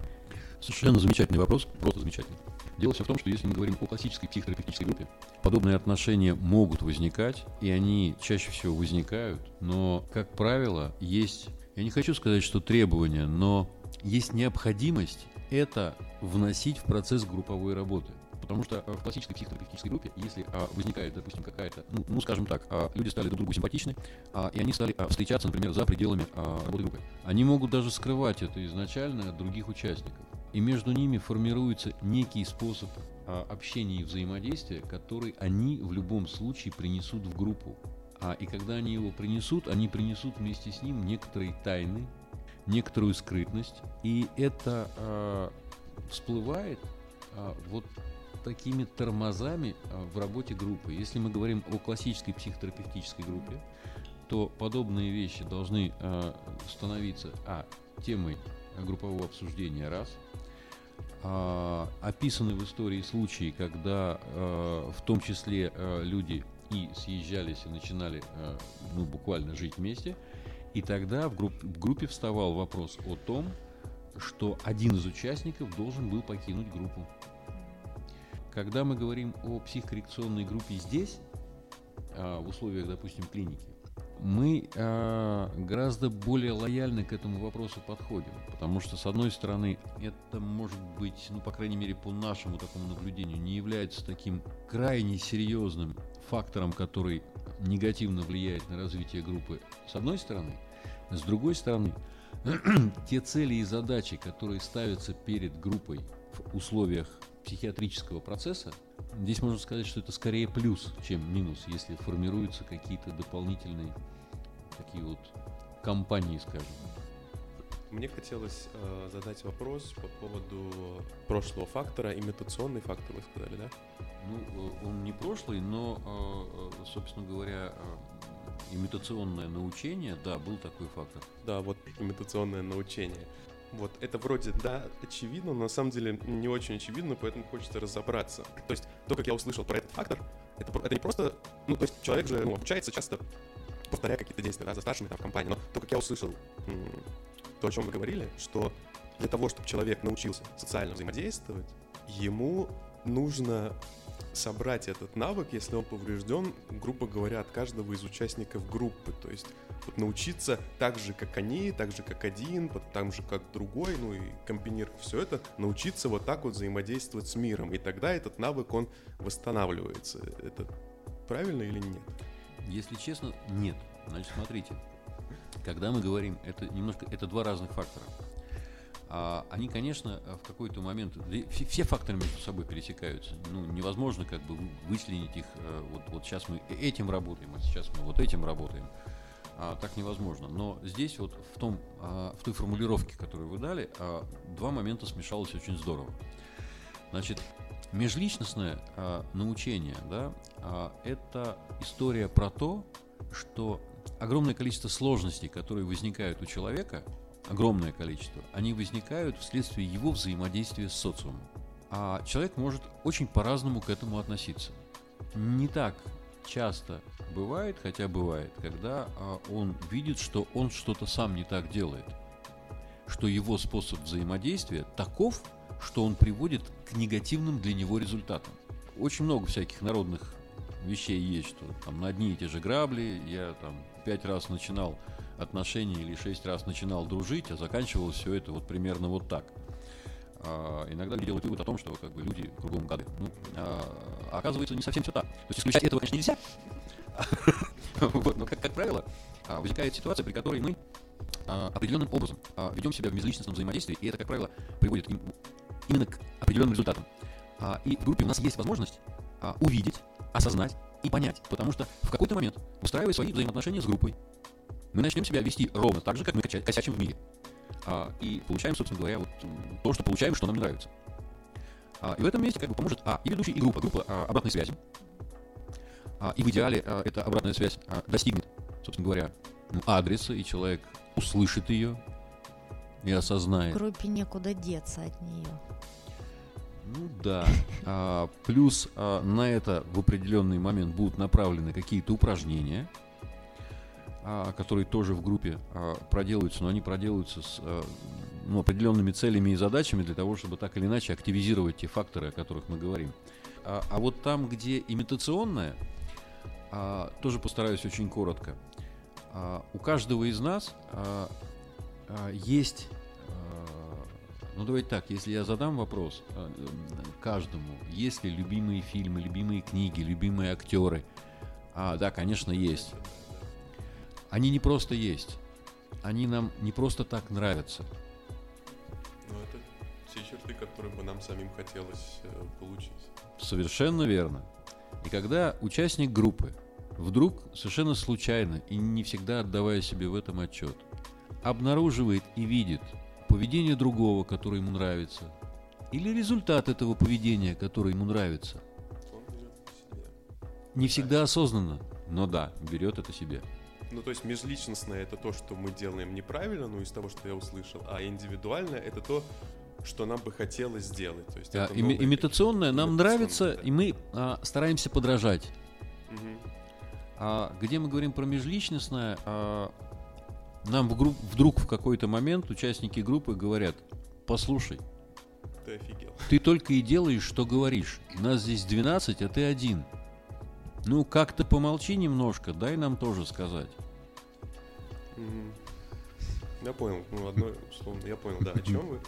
Совершенно замечательный вопрос, просто замечательный. Дело все в том, что если мы говорим о классической психотерапевтической группе, подобные отношения могут возникать, и они чаще всего возникают, но, как правило, есть, я не хочу сказать, что требования, но есть необходимость это вносить в процесс групповой работы. Потому что э, в классической психотерапевтической группе, если а, возникает, допустим, какая-то, ну, ну, скажем так, а, люди стали друг другу симпатичны, а, и они стали а, встречаться, например, за пределами а, работы группы, они могут даже скрывать это изначально от других участников. И между ними формируется некий способ а, общения и взаимодействия, который они в любом случае принесут в группу. А, и когда они его принесут, они принесут вместе с ним некоторые тайны, некоторую скрытность, и это а, всплывает а, вот такими тормозами в работе группы. Если мы говорим о классической психотерапевтической группе, то подобные вещи должны а, становиться а, темой группового обсуждения раз, описаны в истории случаи, когда а, в том числе а, люди и съезжались и начинали а, ну, буквально жить вместе, и тогда в, групп- в группе вставал вопрос о том, что один из участников должен был покинуть группу. Когда мы говорим о психокоррекционной группе здесь, а, в условиях, допустим, клиники, мы а, гораздо более лояльно к этому вопросу подходим. Потому что, с одной стороны, это может быть, ну, по крайней мере, по нашему такому наблюдению, не является таким крайне серьезным фактором, который негативно влияет на развитие группы, с одной стороны. С другой стороны, те цели и задачи, которые ставятся перед группой в условиях психиатрического процесса, здесь можно сказать, что это скорее плюс, чем минус, если формируются какие-то дополнительные такие вот компании, скажем. Мне хотелось э, задать вопрос по поводу прошлого фактора, имитационный фактор, вы сказали, да? Ну, э, он не прошлый, но, э, э, собственно говоря, э, имитационное научение, да, был такой фактор. Да, вот имитационное научение. Вот, это вроде, да, очевидно, но на самом деле не очень очевидно, поэтому хочется разобраться. То есть, то, как я услышал про этот фактор, это, это не просто, ну, то есть человек же ну, обучается часто повторяя какие-то действия, да, за старшими там в компании, но то, как я услышал, то, о чем вы говорили, что для того, чтобы человек научился социально взаимодействовать, ему нужно собрать этот навык, если он поврежден, грубо говоря, от каждого из участников группы. То есть вот научиться так же, как они, так же, как один, так же, как другой, ну и комбинировав все это, научиться вот так вот взаимодействовать с миром. И тогда этот навык, он восстанавливается. Это правильно или нет? Если честно, нет. Значит, смотрите, когда мы говорим, это немножко, это два разных фактора. А, они, конечно, в какой-то момент, все, факторы между собой пересекаются. Ну, невозможно как бы вычленить их, э, вот, вот сейчас мы этим работаем, а сейчас мы вот этим работаем. А, так невозможно. Но здесь вот в, том, а, в той формулировке, которую вы дали, два момента смешалось очень здорово. Значит, межличностное научение, да, это история про то, что огромное количество сложностей, которые возникают у человека, огромное количество, они возникают вследствие его взаимодействия с социумом. А человек может очень по-разному к этому относиться. Не так часто бывает, хотя бывает, когда а, он видит, что он что-то сам не так делает, что его способ взаимодействия таков, что он приводит к негативным для него результатам. Очень много всяких народных вещей есть, что там на одни и те же грабли, я там пять раз начинал отношения или шесть раз начинал дружить, а заканчивалось все это вот примерно вот так. А, иногда люди делают вывод о том, что как бы люди кругом гады. Ну, а, оказывается, не совсем все так. То есть исключать этого, конечно, нельзя. Но, как, как правило, а, возникает ситуация, при которой мы а, определенным образом а, ведем себя в межличностном взаимодействии, и это, как правило, приводит им- именно к определенным результатам. И в группе у нас есть возможность увидеть, осознать и понять, потому что в какой-то момент, устраивая свои взаимоотношения с группой, мы начнем себя вести ровно так же, как мы косячим в мире. А, И получаем, собственно говоря, вот то, что получаем, что нам не нравится. А, И в этом месте как бы поможет А, и ведущий, и группа, группа а, обратной связи. А, И в идеале а, эта обратная связь а, достигнет, собственно говоря, ну, адреса, и человек услышит ее и осознает. Группе некуда деться от нее. Ну да. А, плюс а, на это в определенный момент будут направлены какие-то упражнения, которые тоже в группе а, проделываются, но они проделываются с а, ну, определенными целями и задачами для того, чтобы так или иначе активизировать те факторы, о которых мы говорим. А, а вот там, где имитационное, а, тоже постараюсь очень коротко. А, у каждого из нас а, а, есть а, ну, давайте так, если я задам вопрос а, каждому, есть ли любимые фильмы, любимые книги, любимые актеры? А, да, конечно, есть. Они не просто есть. Они нам не просто так нравятся. Ну, это те черты, которые бы нам самим хотелось э, получить. Совершенно верно. И когда участник группы вдруг совершенно случайно и не всегда отдавая себе в этом отчет, обнаруживает и видит поведение другого, которое ему нравится, или результат этого поведения, который ему нравится, не всегда осознанно, но да, берет это себе. Ну, то есть межличностное это то, что мы делаем неправильно, ну, из того, что я услышал, а индивидуальное это то, что нам бы хотелось сделать. То есть А, новые имитационное нам имитационное, нравится, да. и мы а, стараемся подражать. Мгм. А где мы говорим про межличностное, а, нам в групп- вдруг в какой-то момент участники группы говорят, послушай, Ты офигел. ты только и делаешь, что говоришь. Нас здесь 12, а ты один. Ну, как-то помолчи немножко, дай нам тоже сказать. Я понял, ну, одно условно, я понял, да, о чем вы.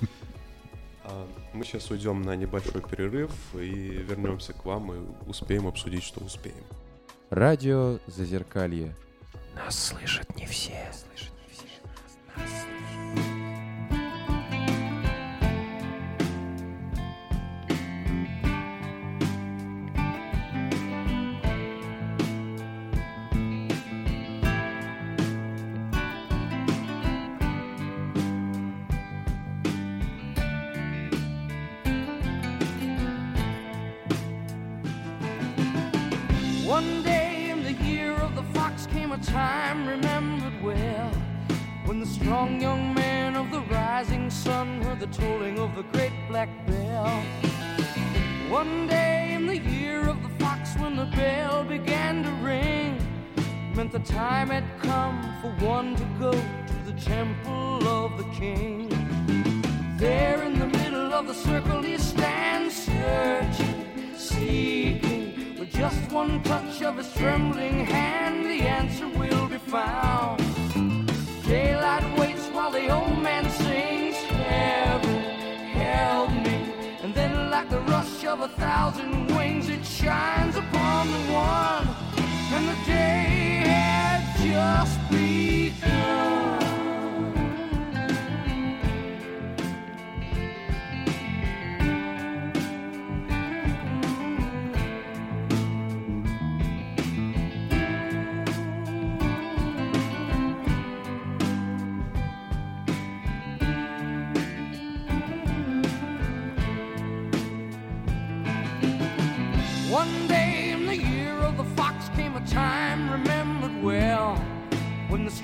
А, мы сейчас уйдем на небольшой перерыв и вернемся к вам и успеем обсудить, что успеем. Радио Зазеркалье. Нас слышат не все. Слышат не все. Нас слышат. When the strong young man of the rising sun heard the tolling of the great black bell. One day in the year of the fox when the bell began to ring meant the time had come for one to go to the temple of the king. There in the middle of the circle he stands searching, seeking. With just one touch of his trembling hand, the answer will be found. Daylight waits while the old man sings, Heaven, help me. And then, like the rush of a thousand wings, it shines upon the one. And the day had just begun.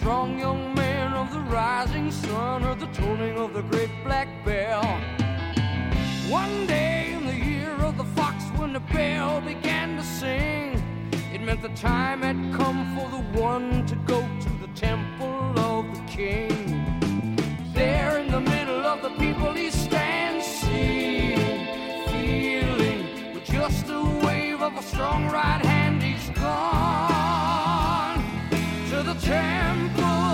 Strong young man of the rising sun heard the tolling of the great black bell. One day in the year of the fox when the bell began to sing, it meant the time had come for the one to go to the temple of the king. There in the middle of the people he stands, seeing, feeling, with just a wave of a strong right hand, he's gone temple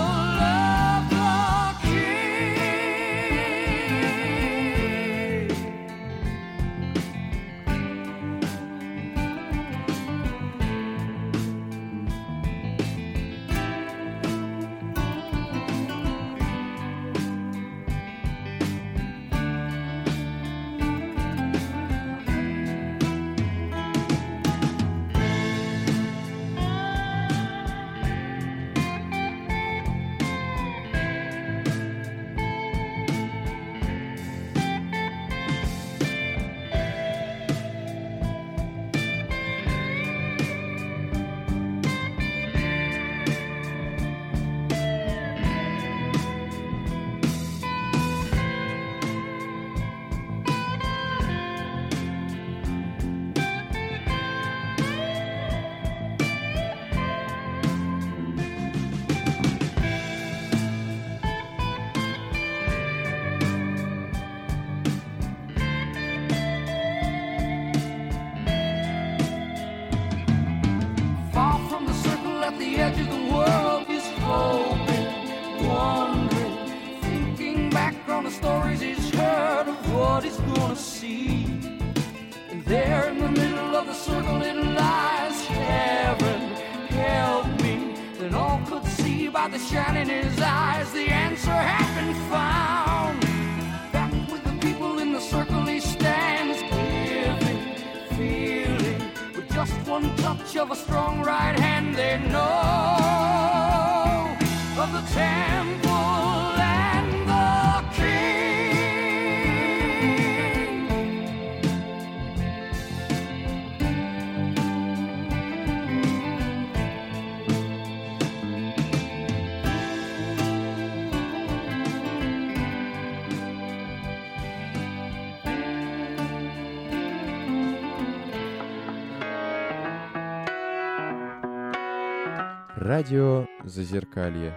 Зазеркалье.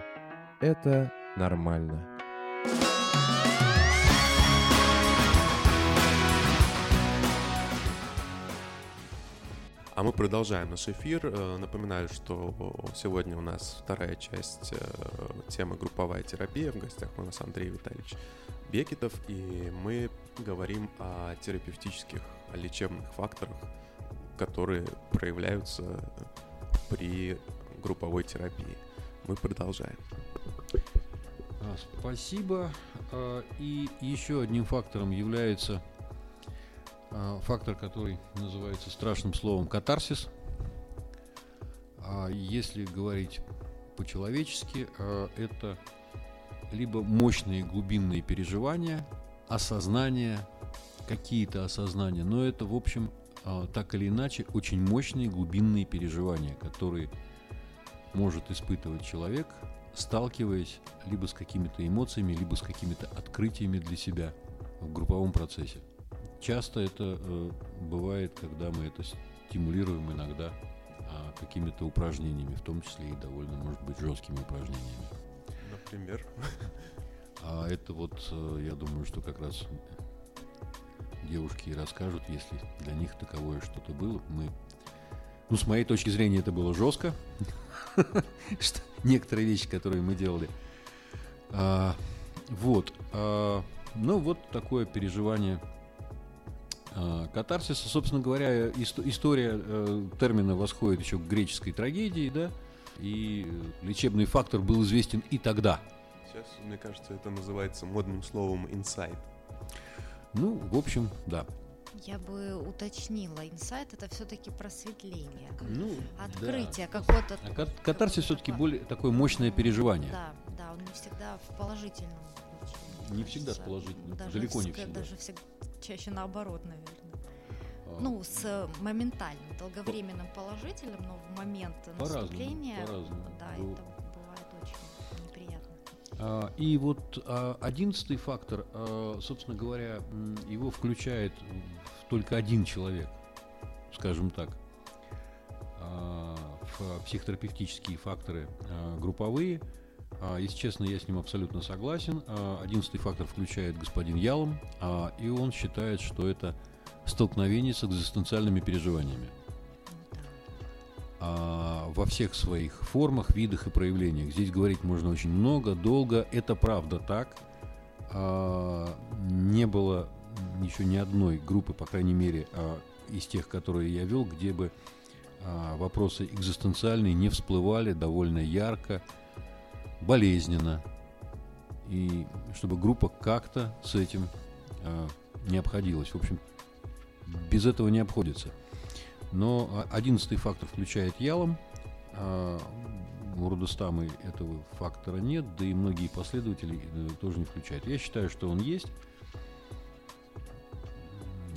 Это нормально. А мы продолжаем наш эфир. Э, Напоминаю, что сегодня у нас вторая часть э, темы групповая терапия. В гостях у нас Андрей Витальевич Бекетов, и мы говорим о терапевтических, о лечебных факторах, которые проявляются при групповой терапии. Мы продолжаем. А, Спасибо. А, И еще одним фактором является а, фактор, который называется страшным словом катарсис. Если говорить по-человечески, это либо мощные глубинные переживания, осознание, какие-то осознания, но это, в общем, так или иначе очень мощные глубинные переживания, которые может испытывать человек, сталкиваясь либо с какими-то эмоциями, либо с какими-то открытиями для себя в групповом процессе. Часто это э, бывает, когда мы это стимулируем иногда а, какими-то упражнениями, в том числе и довольно, может быть, жесткими упражнениями. Например. А это вот, э, я думаю, что как раз девушки и расскажут, если для них таковое что-то было. Мы, ну, с моей точки зрения, это было жестко. Что Некоторые вещи, которые мы делали. А, Вот. а, Ну, вот такое переживание а, катарсиса. Собственно говоря, ист- история э, термина восходит еще к греческой трагедии, да, и лечебный фактор был известен и тогда. Сейчас, мне кажется, это называется модным словом инсайт. Ну, в общем, да. Я бы уточнила, инсайт это все-таки просветление, Ну, открытие какое-то. А кат- катарсис все-таки более такое мощное переживание. Да, да, он не всегда в положительном ключе. Не всегда с кажется. положительным, Даже далеко не вс- всегда. Даже всег- чаще наоборот, наверное. А, Ну, с э, моментальным, долговременным положительным, но в момент По-разному, наступления, по-разному. да, Ну. это И вот а, одиннадцатый фактор, а, собственно говоря, его включает только один человек, скажем так, а, в психотерапевтические факторы а, групповые. А, Если честно, я с ним абсолютно согласен. А, Одиннадцатый фактор включает господин Ялом, а, и он считает, что это столкновение с экзистенциальными переживаниями. А, во всех своих формах, видах и проявлениях. Здесь говорить можно очень много, долго. Это правда так. А, не было еще ни одной группы, по крайней мере, а, из тех, которые я вел, где бы вопросы экзистенциальные не всплывали довольно ярко, болезненно. И чтобы группа как-то с этим не обходилась. В общем, без этого не обходится. Но а, одиннадцатый фактор включает ялом. а У Рудостамы этого фактора нет, да и многие последователи э, тоже не включают. Я считаю, что он есть.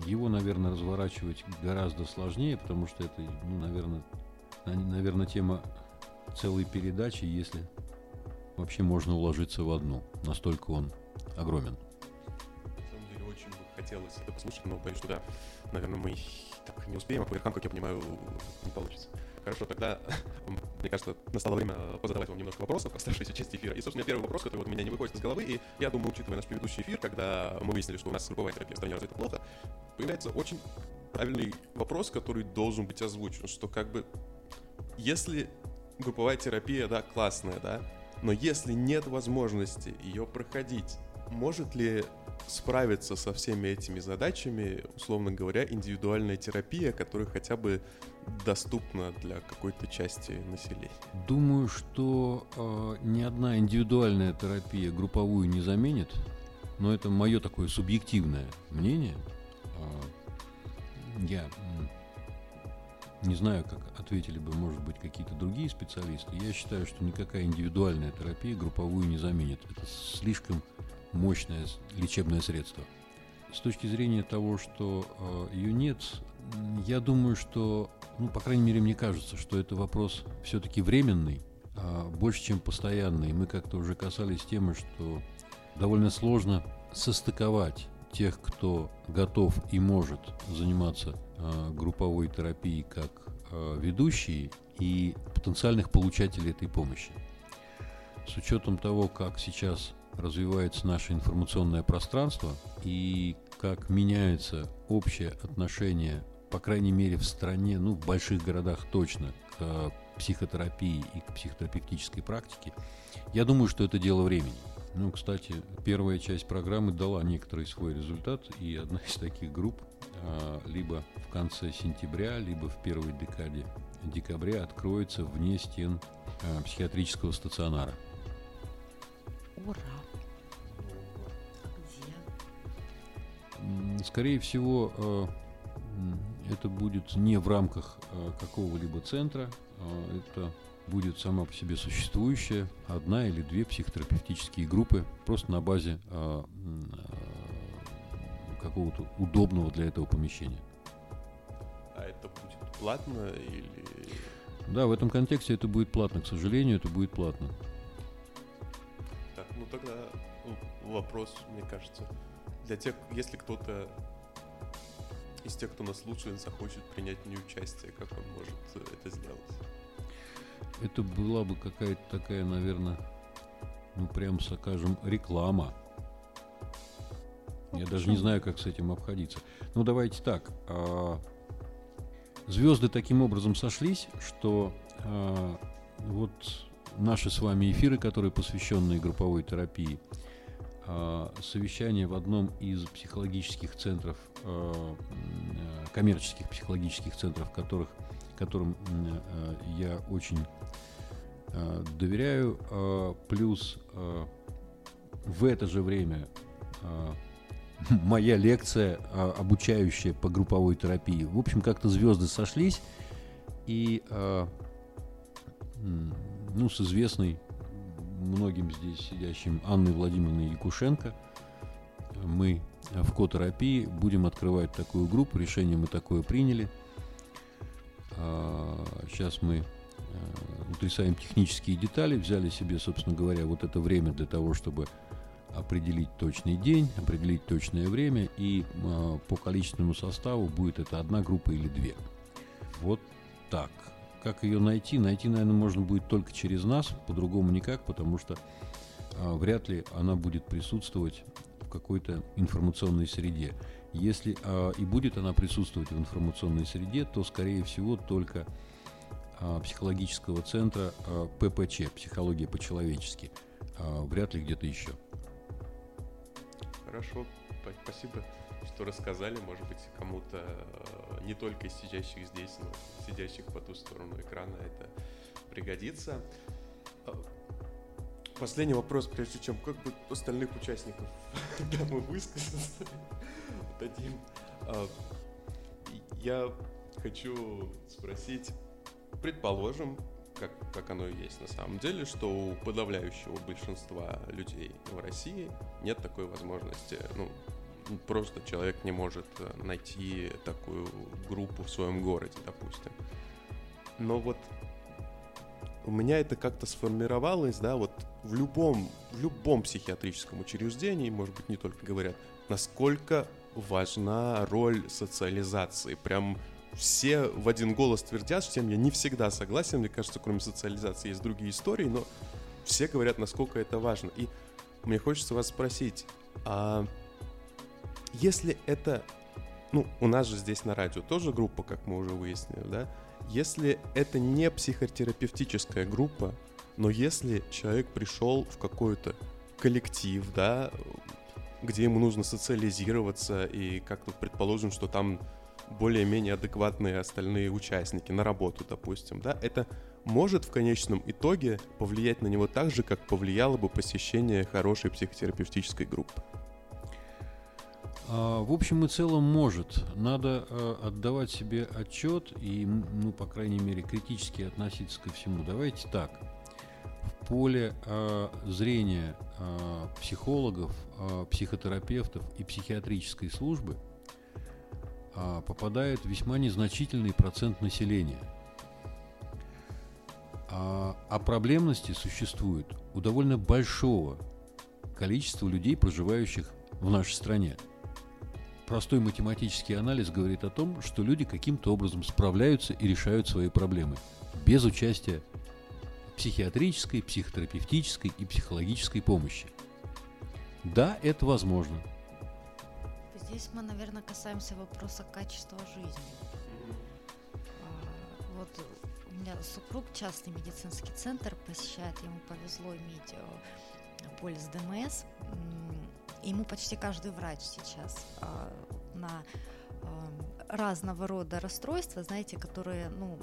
Его, наверное, разворачивать гораздо сложнее, потому что это, ну, наверное, наверное, тема целой передачи, если вообще можно уложиться в одну. Настолько он огромен. На самом деле, очень бы хотелось это послушать, но боюсь, что да, наверное, мы так не успеем, а по верхам, как я понимаю, не получится. Хорошо, тогда, мне кажется, настало время позадавать вам немножко вопросов, оставшейся части эфира. И, собственно, первый вопрос, который вот у меня не выходит из головы, и я думаю, учитывая наш предыдущий эфир, когда мы выяснили, что у нас групповая терапия в стране развита плохо, появляется очень правильный вопрос, который должен быть озвучен, что как бы, если групповая терапия, да, классная, да, но если нет возможности ее проходить, может ли справиться со всеми этими задачами, условно говоря, индивидуальная терапия, которая хотя бы доступна для какой-то части населения? Думаю, что э, ни одна индивидуальная терапия групповую не заменит, но это мое такое субъективное мнение. Э, я не знаю, как ответили бы, может быть, какие-то другие специалисты. Я считаю, что никакая индивидуальная терапия групповую не заменит. Это слишком мощное лечебное средство. С точки зрения того, что э, ее нет, м, я думаю, что, ну, по крайней мере, мне кажется, что это вопрос все-таки временный, а, больше, чем постоянный. Мы как-то уже касались темы, что довольно сложно состыковать тех, кто готов и может заниматься а, групповой терапией как а, ведущие и потенциальных получателей этой помощи. С учетом того, как сейчас развивается наше информационное пространство и как меняется общее отношение, по крайней мере в стране, ну в больших городах точно, к психотерапии и к психотерапевтической практике, я думаю, что это дело времени. Ну, кстати, первая часть программы дала некоторый свой результат, и одна из таких групп а, либо в конце сентября, либо в первой декаде декабря откроется вне стен а, психиатрического стационара. Ура! Скорее всего, э, это будет не в рамках э, какого-либо центра, а это будет сама по себе существующая одна или две психотерапевтические группы просто на базе э, какого-то удобного для этого помещения. это будет платно или... Да, в этом контексте это будет платно. К сожалению, это будет платно. Так, ну тогда ну, вопрос, мне кажется, для тех, если кто-то из тех, кто нас слушает, захочет принять в ней участие, как он может э, это сделать? Это была бы какая-то такая, наверное, ну прям скажем, реклама. Я даже не знаю, как с этим обходиться. Ну давайте так. а, Звезды таким образом сошлись, что а, вот наши с вами эфиры, которые посвященные групповой терапии, совещание в одном из психологических центров, м, э, коммерческих психологических центров, которых, которым э, я очень э, доверяю, плюс в это же время моя лекция, обучающая по групповой терапии. В общем, как-то звезды сошлись, и ну, с известной многим здесь сидящим Анной Владимировной Якушенко мы в котерапии будем открывать такую группу, решение мы такое приняли. А, Сейчас мы э, утрясаем технические детали, взяли себе, собственно говоря, вот это время для того, чтобы определить точный день, определить точное время, и э, по количественному составу будет это одна группа или две. Вот так. Как ее найти? Найти, наверное, можно будет только через нас, по-другому никак, потому что а, вряд ли она будет присутствовать в какой-то информационной среде. Если а, и будет она присутствовать в информационной среде, то, скорее всего, только а, психологического центра а, ППЧ, психология по-человечески, а, вряд ли где-то еще. Хорошо, спасибо, что рассказали. Может быть, кому-то э, не только из сидящих здесь, но сидящих по ту сторону экрана это пригодится. А, Последний вопрос, прежде чем как бы остальных участников дам им высказаться. Дадим. И Я хочу спросить, предположим, как, как оно и есть на самом деле, что у подавляющего большинства людей в России нет такой возможности. Ну, просто человек не может э, найти такую группу в своем городе, допустим. Но вот у меня это как-то сформировалось, да, вот в любом, в любом психиатрическом учреждении, может быть, не только говорят, насколько важна роль социализации. Прям все в один голос твердят, с чем я не всегда согласен. Мне кажется, кроме социализации есть другие истории, но все говорят, насколько это важно. И мне хочется вас спросить, а если это, ну, у нас же здесь на радио тоже группа, как мы уже выяснили, да? Если это не психотерапевтическая группа, но если человек пришел в какой-то коллектив, да, где ему нужно социализироваться, и как-то предположим, что там более-менее адекватные остальные участники на работу, допустим, да, это может в конечном итоге повлиять на него так же, как повлияло бы посещение хорошей психотерапевтической группы. А, В общем и целом может. Надо э, отдавать себе отчет и, ну, по крайней мере, критически относиться ко всему. Давайте так. В поле э, зрения э, психологов, психотерапевтов и психиатрической службы а, попадает весьма незначительный процент населения. А, а проблемности существует у довольно большого количества людей, проживающих в нашей стране. Простой математический анализ говорит о том, что люди каким-то образом справляются и решают свои проблемы без участия психиатрической, психотерапевтической и психологической помощи. Да, это возможно. Здесь мы, наверное, касаемся вопроса качества жизни. А, Вот у меня супруг частный медицинский центр посещает, ему повезло иметь э, полис ДМС. Ему почти каждый врач сейчас а, на а, разного рода расстройства, знаете, которые, ну,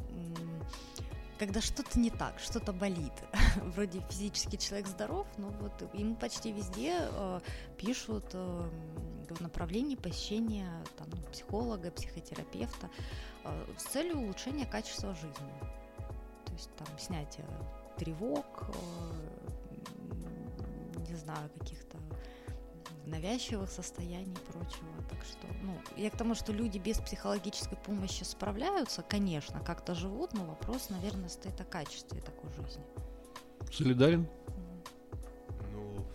когда что-то не так, что-то болит. Вроде физически человек здоров, но вот ему почти везде э, пишут э, в направлении посещения там, психолога, психотерапевта э, с целью улучшения качества жизни. То есть там снятие тревог, э, не знаю, каких-то навязчивых состояний и прочего. Так что, ну, я к тому, что люди без психологической помощи справляются, конечно, как-то живут, но вопрос, наверное, стоит о качестве такой жизни. Солидарен? Ну,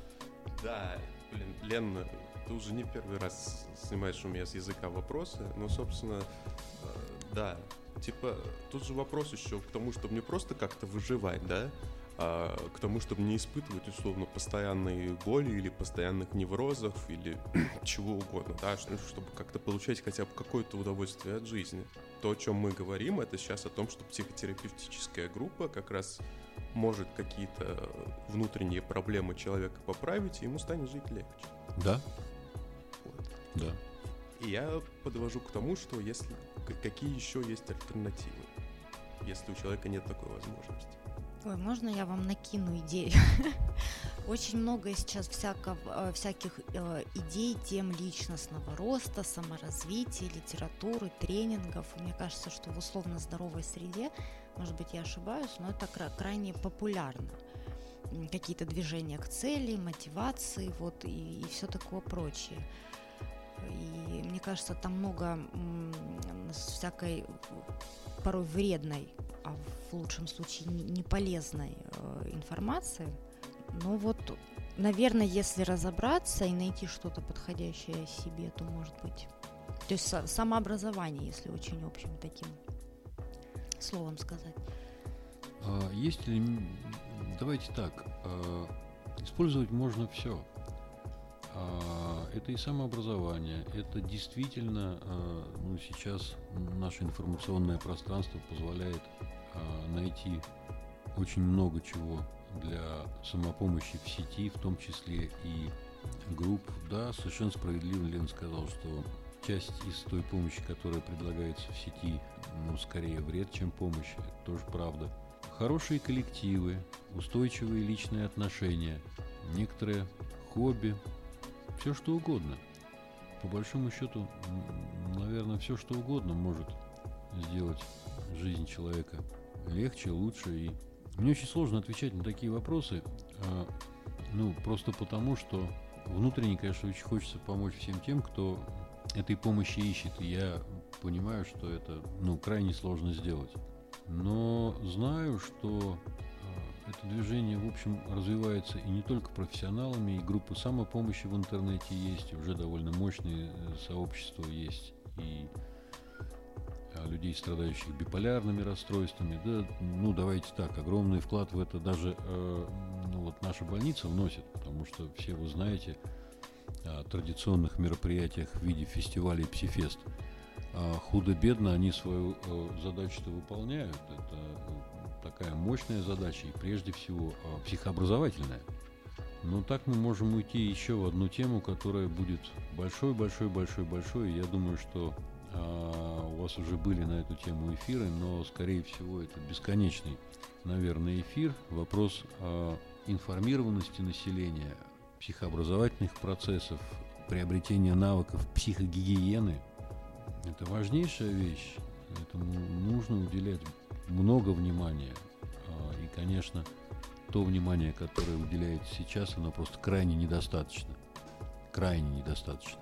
да, блин, Лен, ты уже не первый раз снимаешь у меня с языка вопросы, но, собственно, э, да, типа, тут же вопрос еще к тому, чтобы не просто как-то выживать, да, а к тому, чтобы не испытывать, условно, постоянные боли или постоянных неврозов или чего угодно, да, чтобы как-то получать хотя бы какое-то удовольствие от жизни. То, о чем мы говорим, это сейчас о том, что психотерапевтическая группа как раз может какие-то внутренние проблемы человека поправить, и ему станет жить легче. Да, Вот. да. И я подвожу к тому, что если какие еще есть альтернативы, если у человека нет такой возможности. Ой, можно я вам накину идею? Очень много сейчас всякого, э, всяких э, идей, тем личностного роста, саморазвития, литературы, тренингов. И Мне кажется, что в условно здоровой среде, может быть, я ошибаюсь, но это кра- крайне популярно. Какие-то движения к цели, мотивации, вот, и, все такое прочее. И мне кажется, там много м, всякой порой вредной, а в лучшем случае не полезной э, информации. Но вот, наверное, если разобраться и найти что-то подходящее себе, то может быть. То есть са- самообразование, если очень общим таким словом сказать. А есть ли... Давайте так. а, Использовать можно все. Это и самообразование, это действительно, а, ну, сейчас наше информационное пространство позволяет а, найти очень много чего для самопомощи в сети, в том числе и групп. Да, совершенно справедливо Лен сказал, что часть из той помощи, которая предлагается в сети, ну, скорее вред, чем помощь. Это тоже правда. Хорошие коллективы, устойчивые личные отношения, некоторые хобби, все что угодно. По большому счету, наверное, все что угодно может сделать жизнь человека легче, лучше. И мне очень сложно отвечать на такие вопросы, а, ну, просто потому, что внутренне, конечно, очень хочется помочь всем тем, кто этой помощи ищет. И я понимаю, что это, ну, крайне сложно сделать. Но знаю, что э, это движение, в общем, развивается и не только профессионалами, и группы самопомощи в интернете есть, уже довольно мощные э, сообщества есть, и людей, страдающих биполярными расстройствами. Да, ну, давайте так, огромный вклад в это даже э, ну, вот наша больница вносит, потому что все вы знаете о традиционных мероприятиях в виде фестивалей «Псифест». А худо-бедно они свою э, задачу-то выполняют. Это э, такая мощная задача и прежде всего э, психообразовательная. Но так мы можем уйти еще в одну тему, которая будет большой-большой-большой-большой. Я думаю, что а, у вас уже были на эту тему эфиры, но, скорее всего, это бесконечный, наверное, эфир. Вопрос информированности населения, психообразовательных процессов, приобретения навыков психогигиены – это важнейшая вещь. Этому нужно уделять много внимания. А, И, конечно, то внимание, которое уделяется сейчас, оно просто крайне недостаточно. Крайне недостаточно.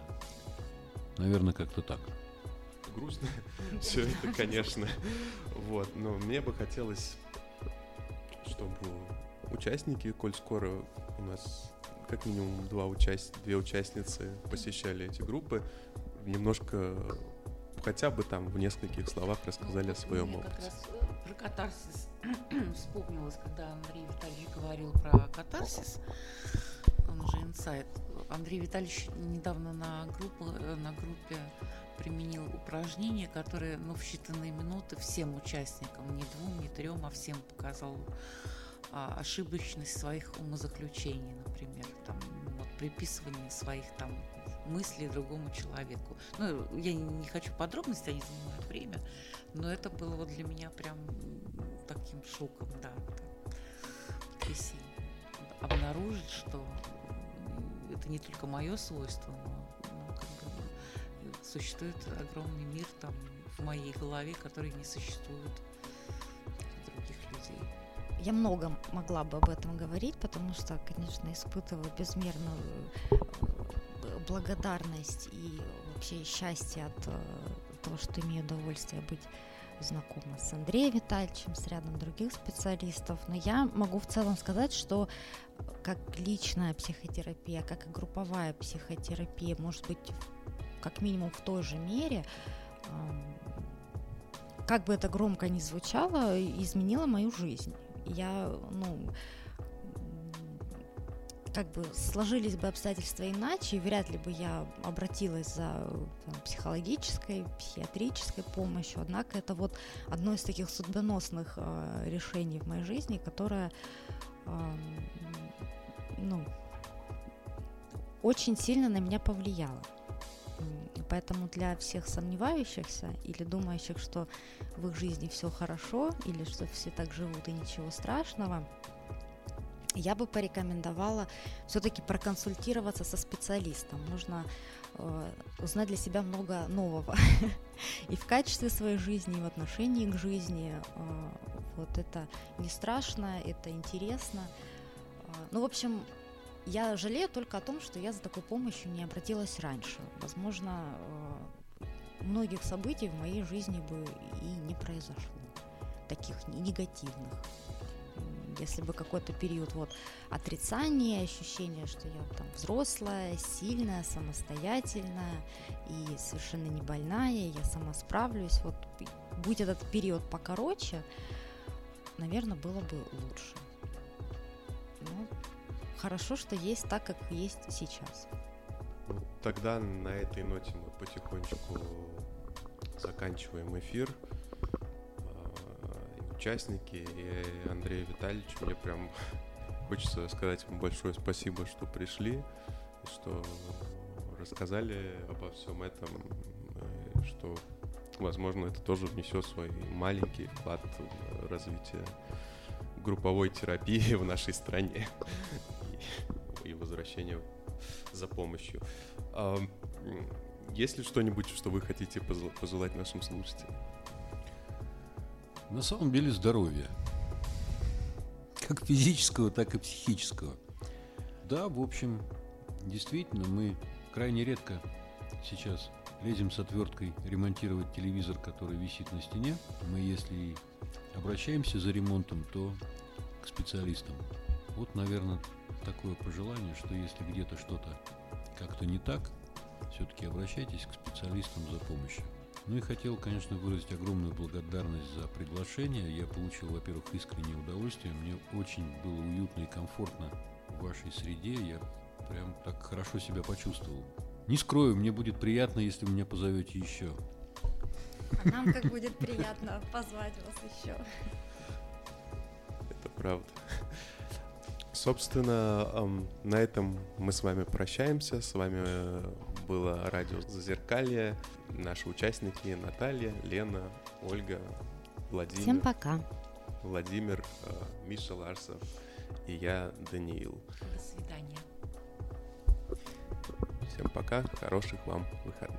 Наверное, как-то так. Грустно все это, конечно. Вот, но мне бы хотелось, чтобы участники, коль скоро у нас как минимум два участ... две участницы посещали эти группы, немножко хотя бы там в нескольких словах рассказали о своем Мне как опыте. раз э, про катарсис вспомнилось, когда Андрей Витальевич говорил про катарсис, он же инсайт. Андрей Витальевич недавно на, группу, э, на группе применил упражнение, которое ну, в считанные минуты всем участникам, не двум, не трем, а всем показал а, ошибочность своих умозаключений, например, там, вот, приписывание своих там мыслей другому человеку. Ну, я не, не хочу подробностей, они занимают время, но это было вот для меня прям таким шоком, да. Есть обнаружить, что это не только мое свойство, но, существует огромный мир там в моей голове, который не существует у других людей. Я много могла бы об этом говорить, потому что, конечно, испытываю безмерную э, благодарность и вообще счастье от э, того, что имею удовольствие быть знакома с Андреем Витальевичем, с рядом других специалистов. Но я могу в целом сказать, что как личная психотерапия, как и групповая психотерапия, может быть, как минимум в той же мере, как бы это громко ни звучало, изменила мою жизнь. Я, ну, как бы сложились бы обстоятельства иначе, и вряд ли бы я обратилась за там, психологической, психиатрической помощью. Однако это вот одно из таких судьбоносных э, решений в моей жизни, которое э, ну, очень сильно на меня повлияло. Поэтому для всех сомневающихся или думающих, что в их жизни все хорошо, или что все так живут и ничего страшного, я бы порекомендовала все-таки проконсультироваться со специалистом. Нужно э, узнать для себя много нового и в качестве своей жизни, и в отношении к жизни. Э, вот это не страшно, это интересно. Э, ну, в общем, я жалею только о том, что я за такой помощью не обратилась раньше. Возможно, э, многих событий в моей жизни бы и не произошло, таких негативных если бы какой-то период вот отрицания, ощущения, что я там взрослая, сильная, самостоятельная и совершенно не больная, я сама справлюсь, вот будь этот период покороче, наверное, было бы лучше. Хорошо, что есть так, как есть сейчас. Ну, тогда на этой ноте мы потихонечку заканчиваем эфир участники и Андрей Витальевич. Мне прям хочется сказать вам большое спасибо, что пришли, что рассказали обо всем этом, что, возможно, это тоже внесет свой маленький вклад в развитие групповой терапии в нашей стране возвращение за помощью. Есть ли что-нибудь, что вы хотите пожелать нашим слушателям? На самом деле здоровья. Как физического, так и психического. Да, в общем, действительно, мы крайне редко сейчас лезем с отверткой ремонтировать телевизор, который висит на стене. Мы, если обращаемся за ремонтом, то к специалистам. Вот, наверное, такое пожелание, что если где-то что-то как-то не так, все-таки обращайтесь к специалистам за помощью. Ну и хотел, конечно, выразить огромную благодарность за приглашение. Я получил, во-первых, искреннее удовольствие. Мне очень было уютно и комфортно в вашей среде. Я прям так хорошо себя почувствовал. Не скрою, мне будет приятно, если вы меня позовете еще. А нам как будет приятно позвать вас еще. Это правда. Собственно, на этом мы с вами прощаемся. С вами э, было радио «Зазеркалье». Наши участники Наталья, Лена, Ольга, Владимир. Всем пока. Владимир, э, Миша Ларсов и я, Даниил. До свидания. Всем пока, хороших вам выходных.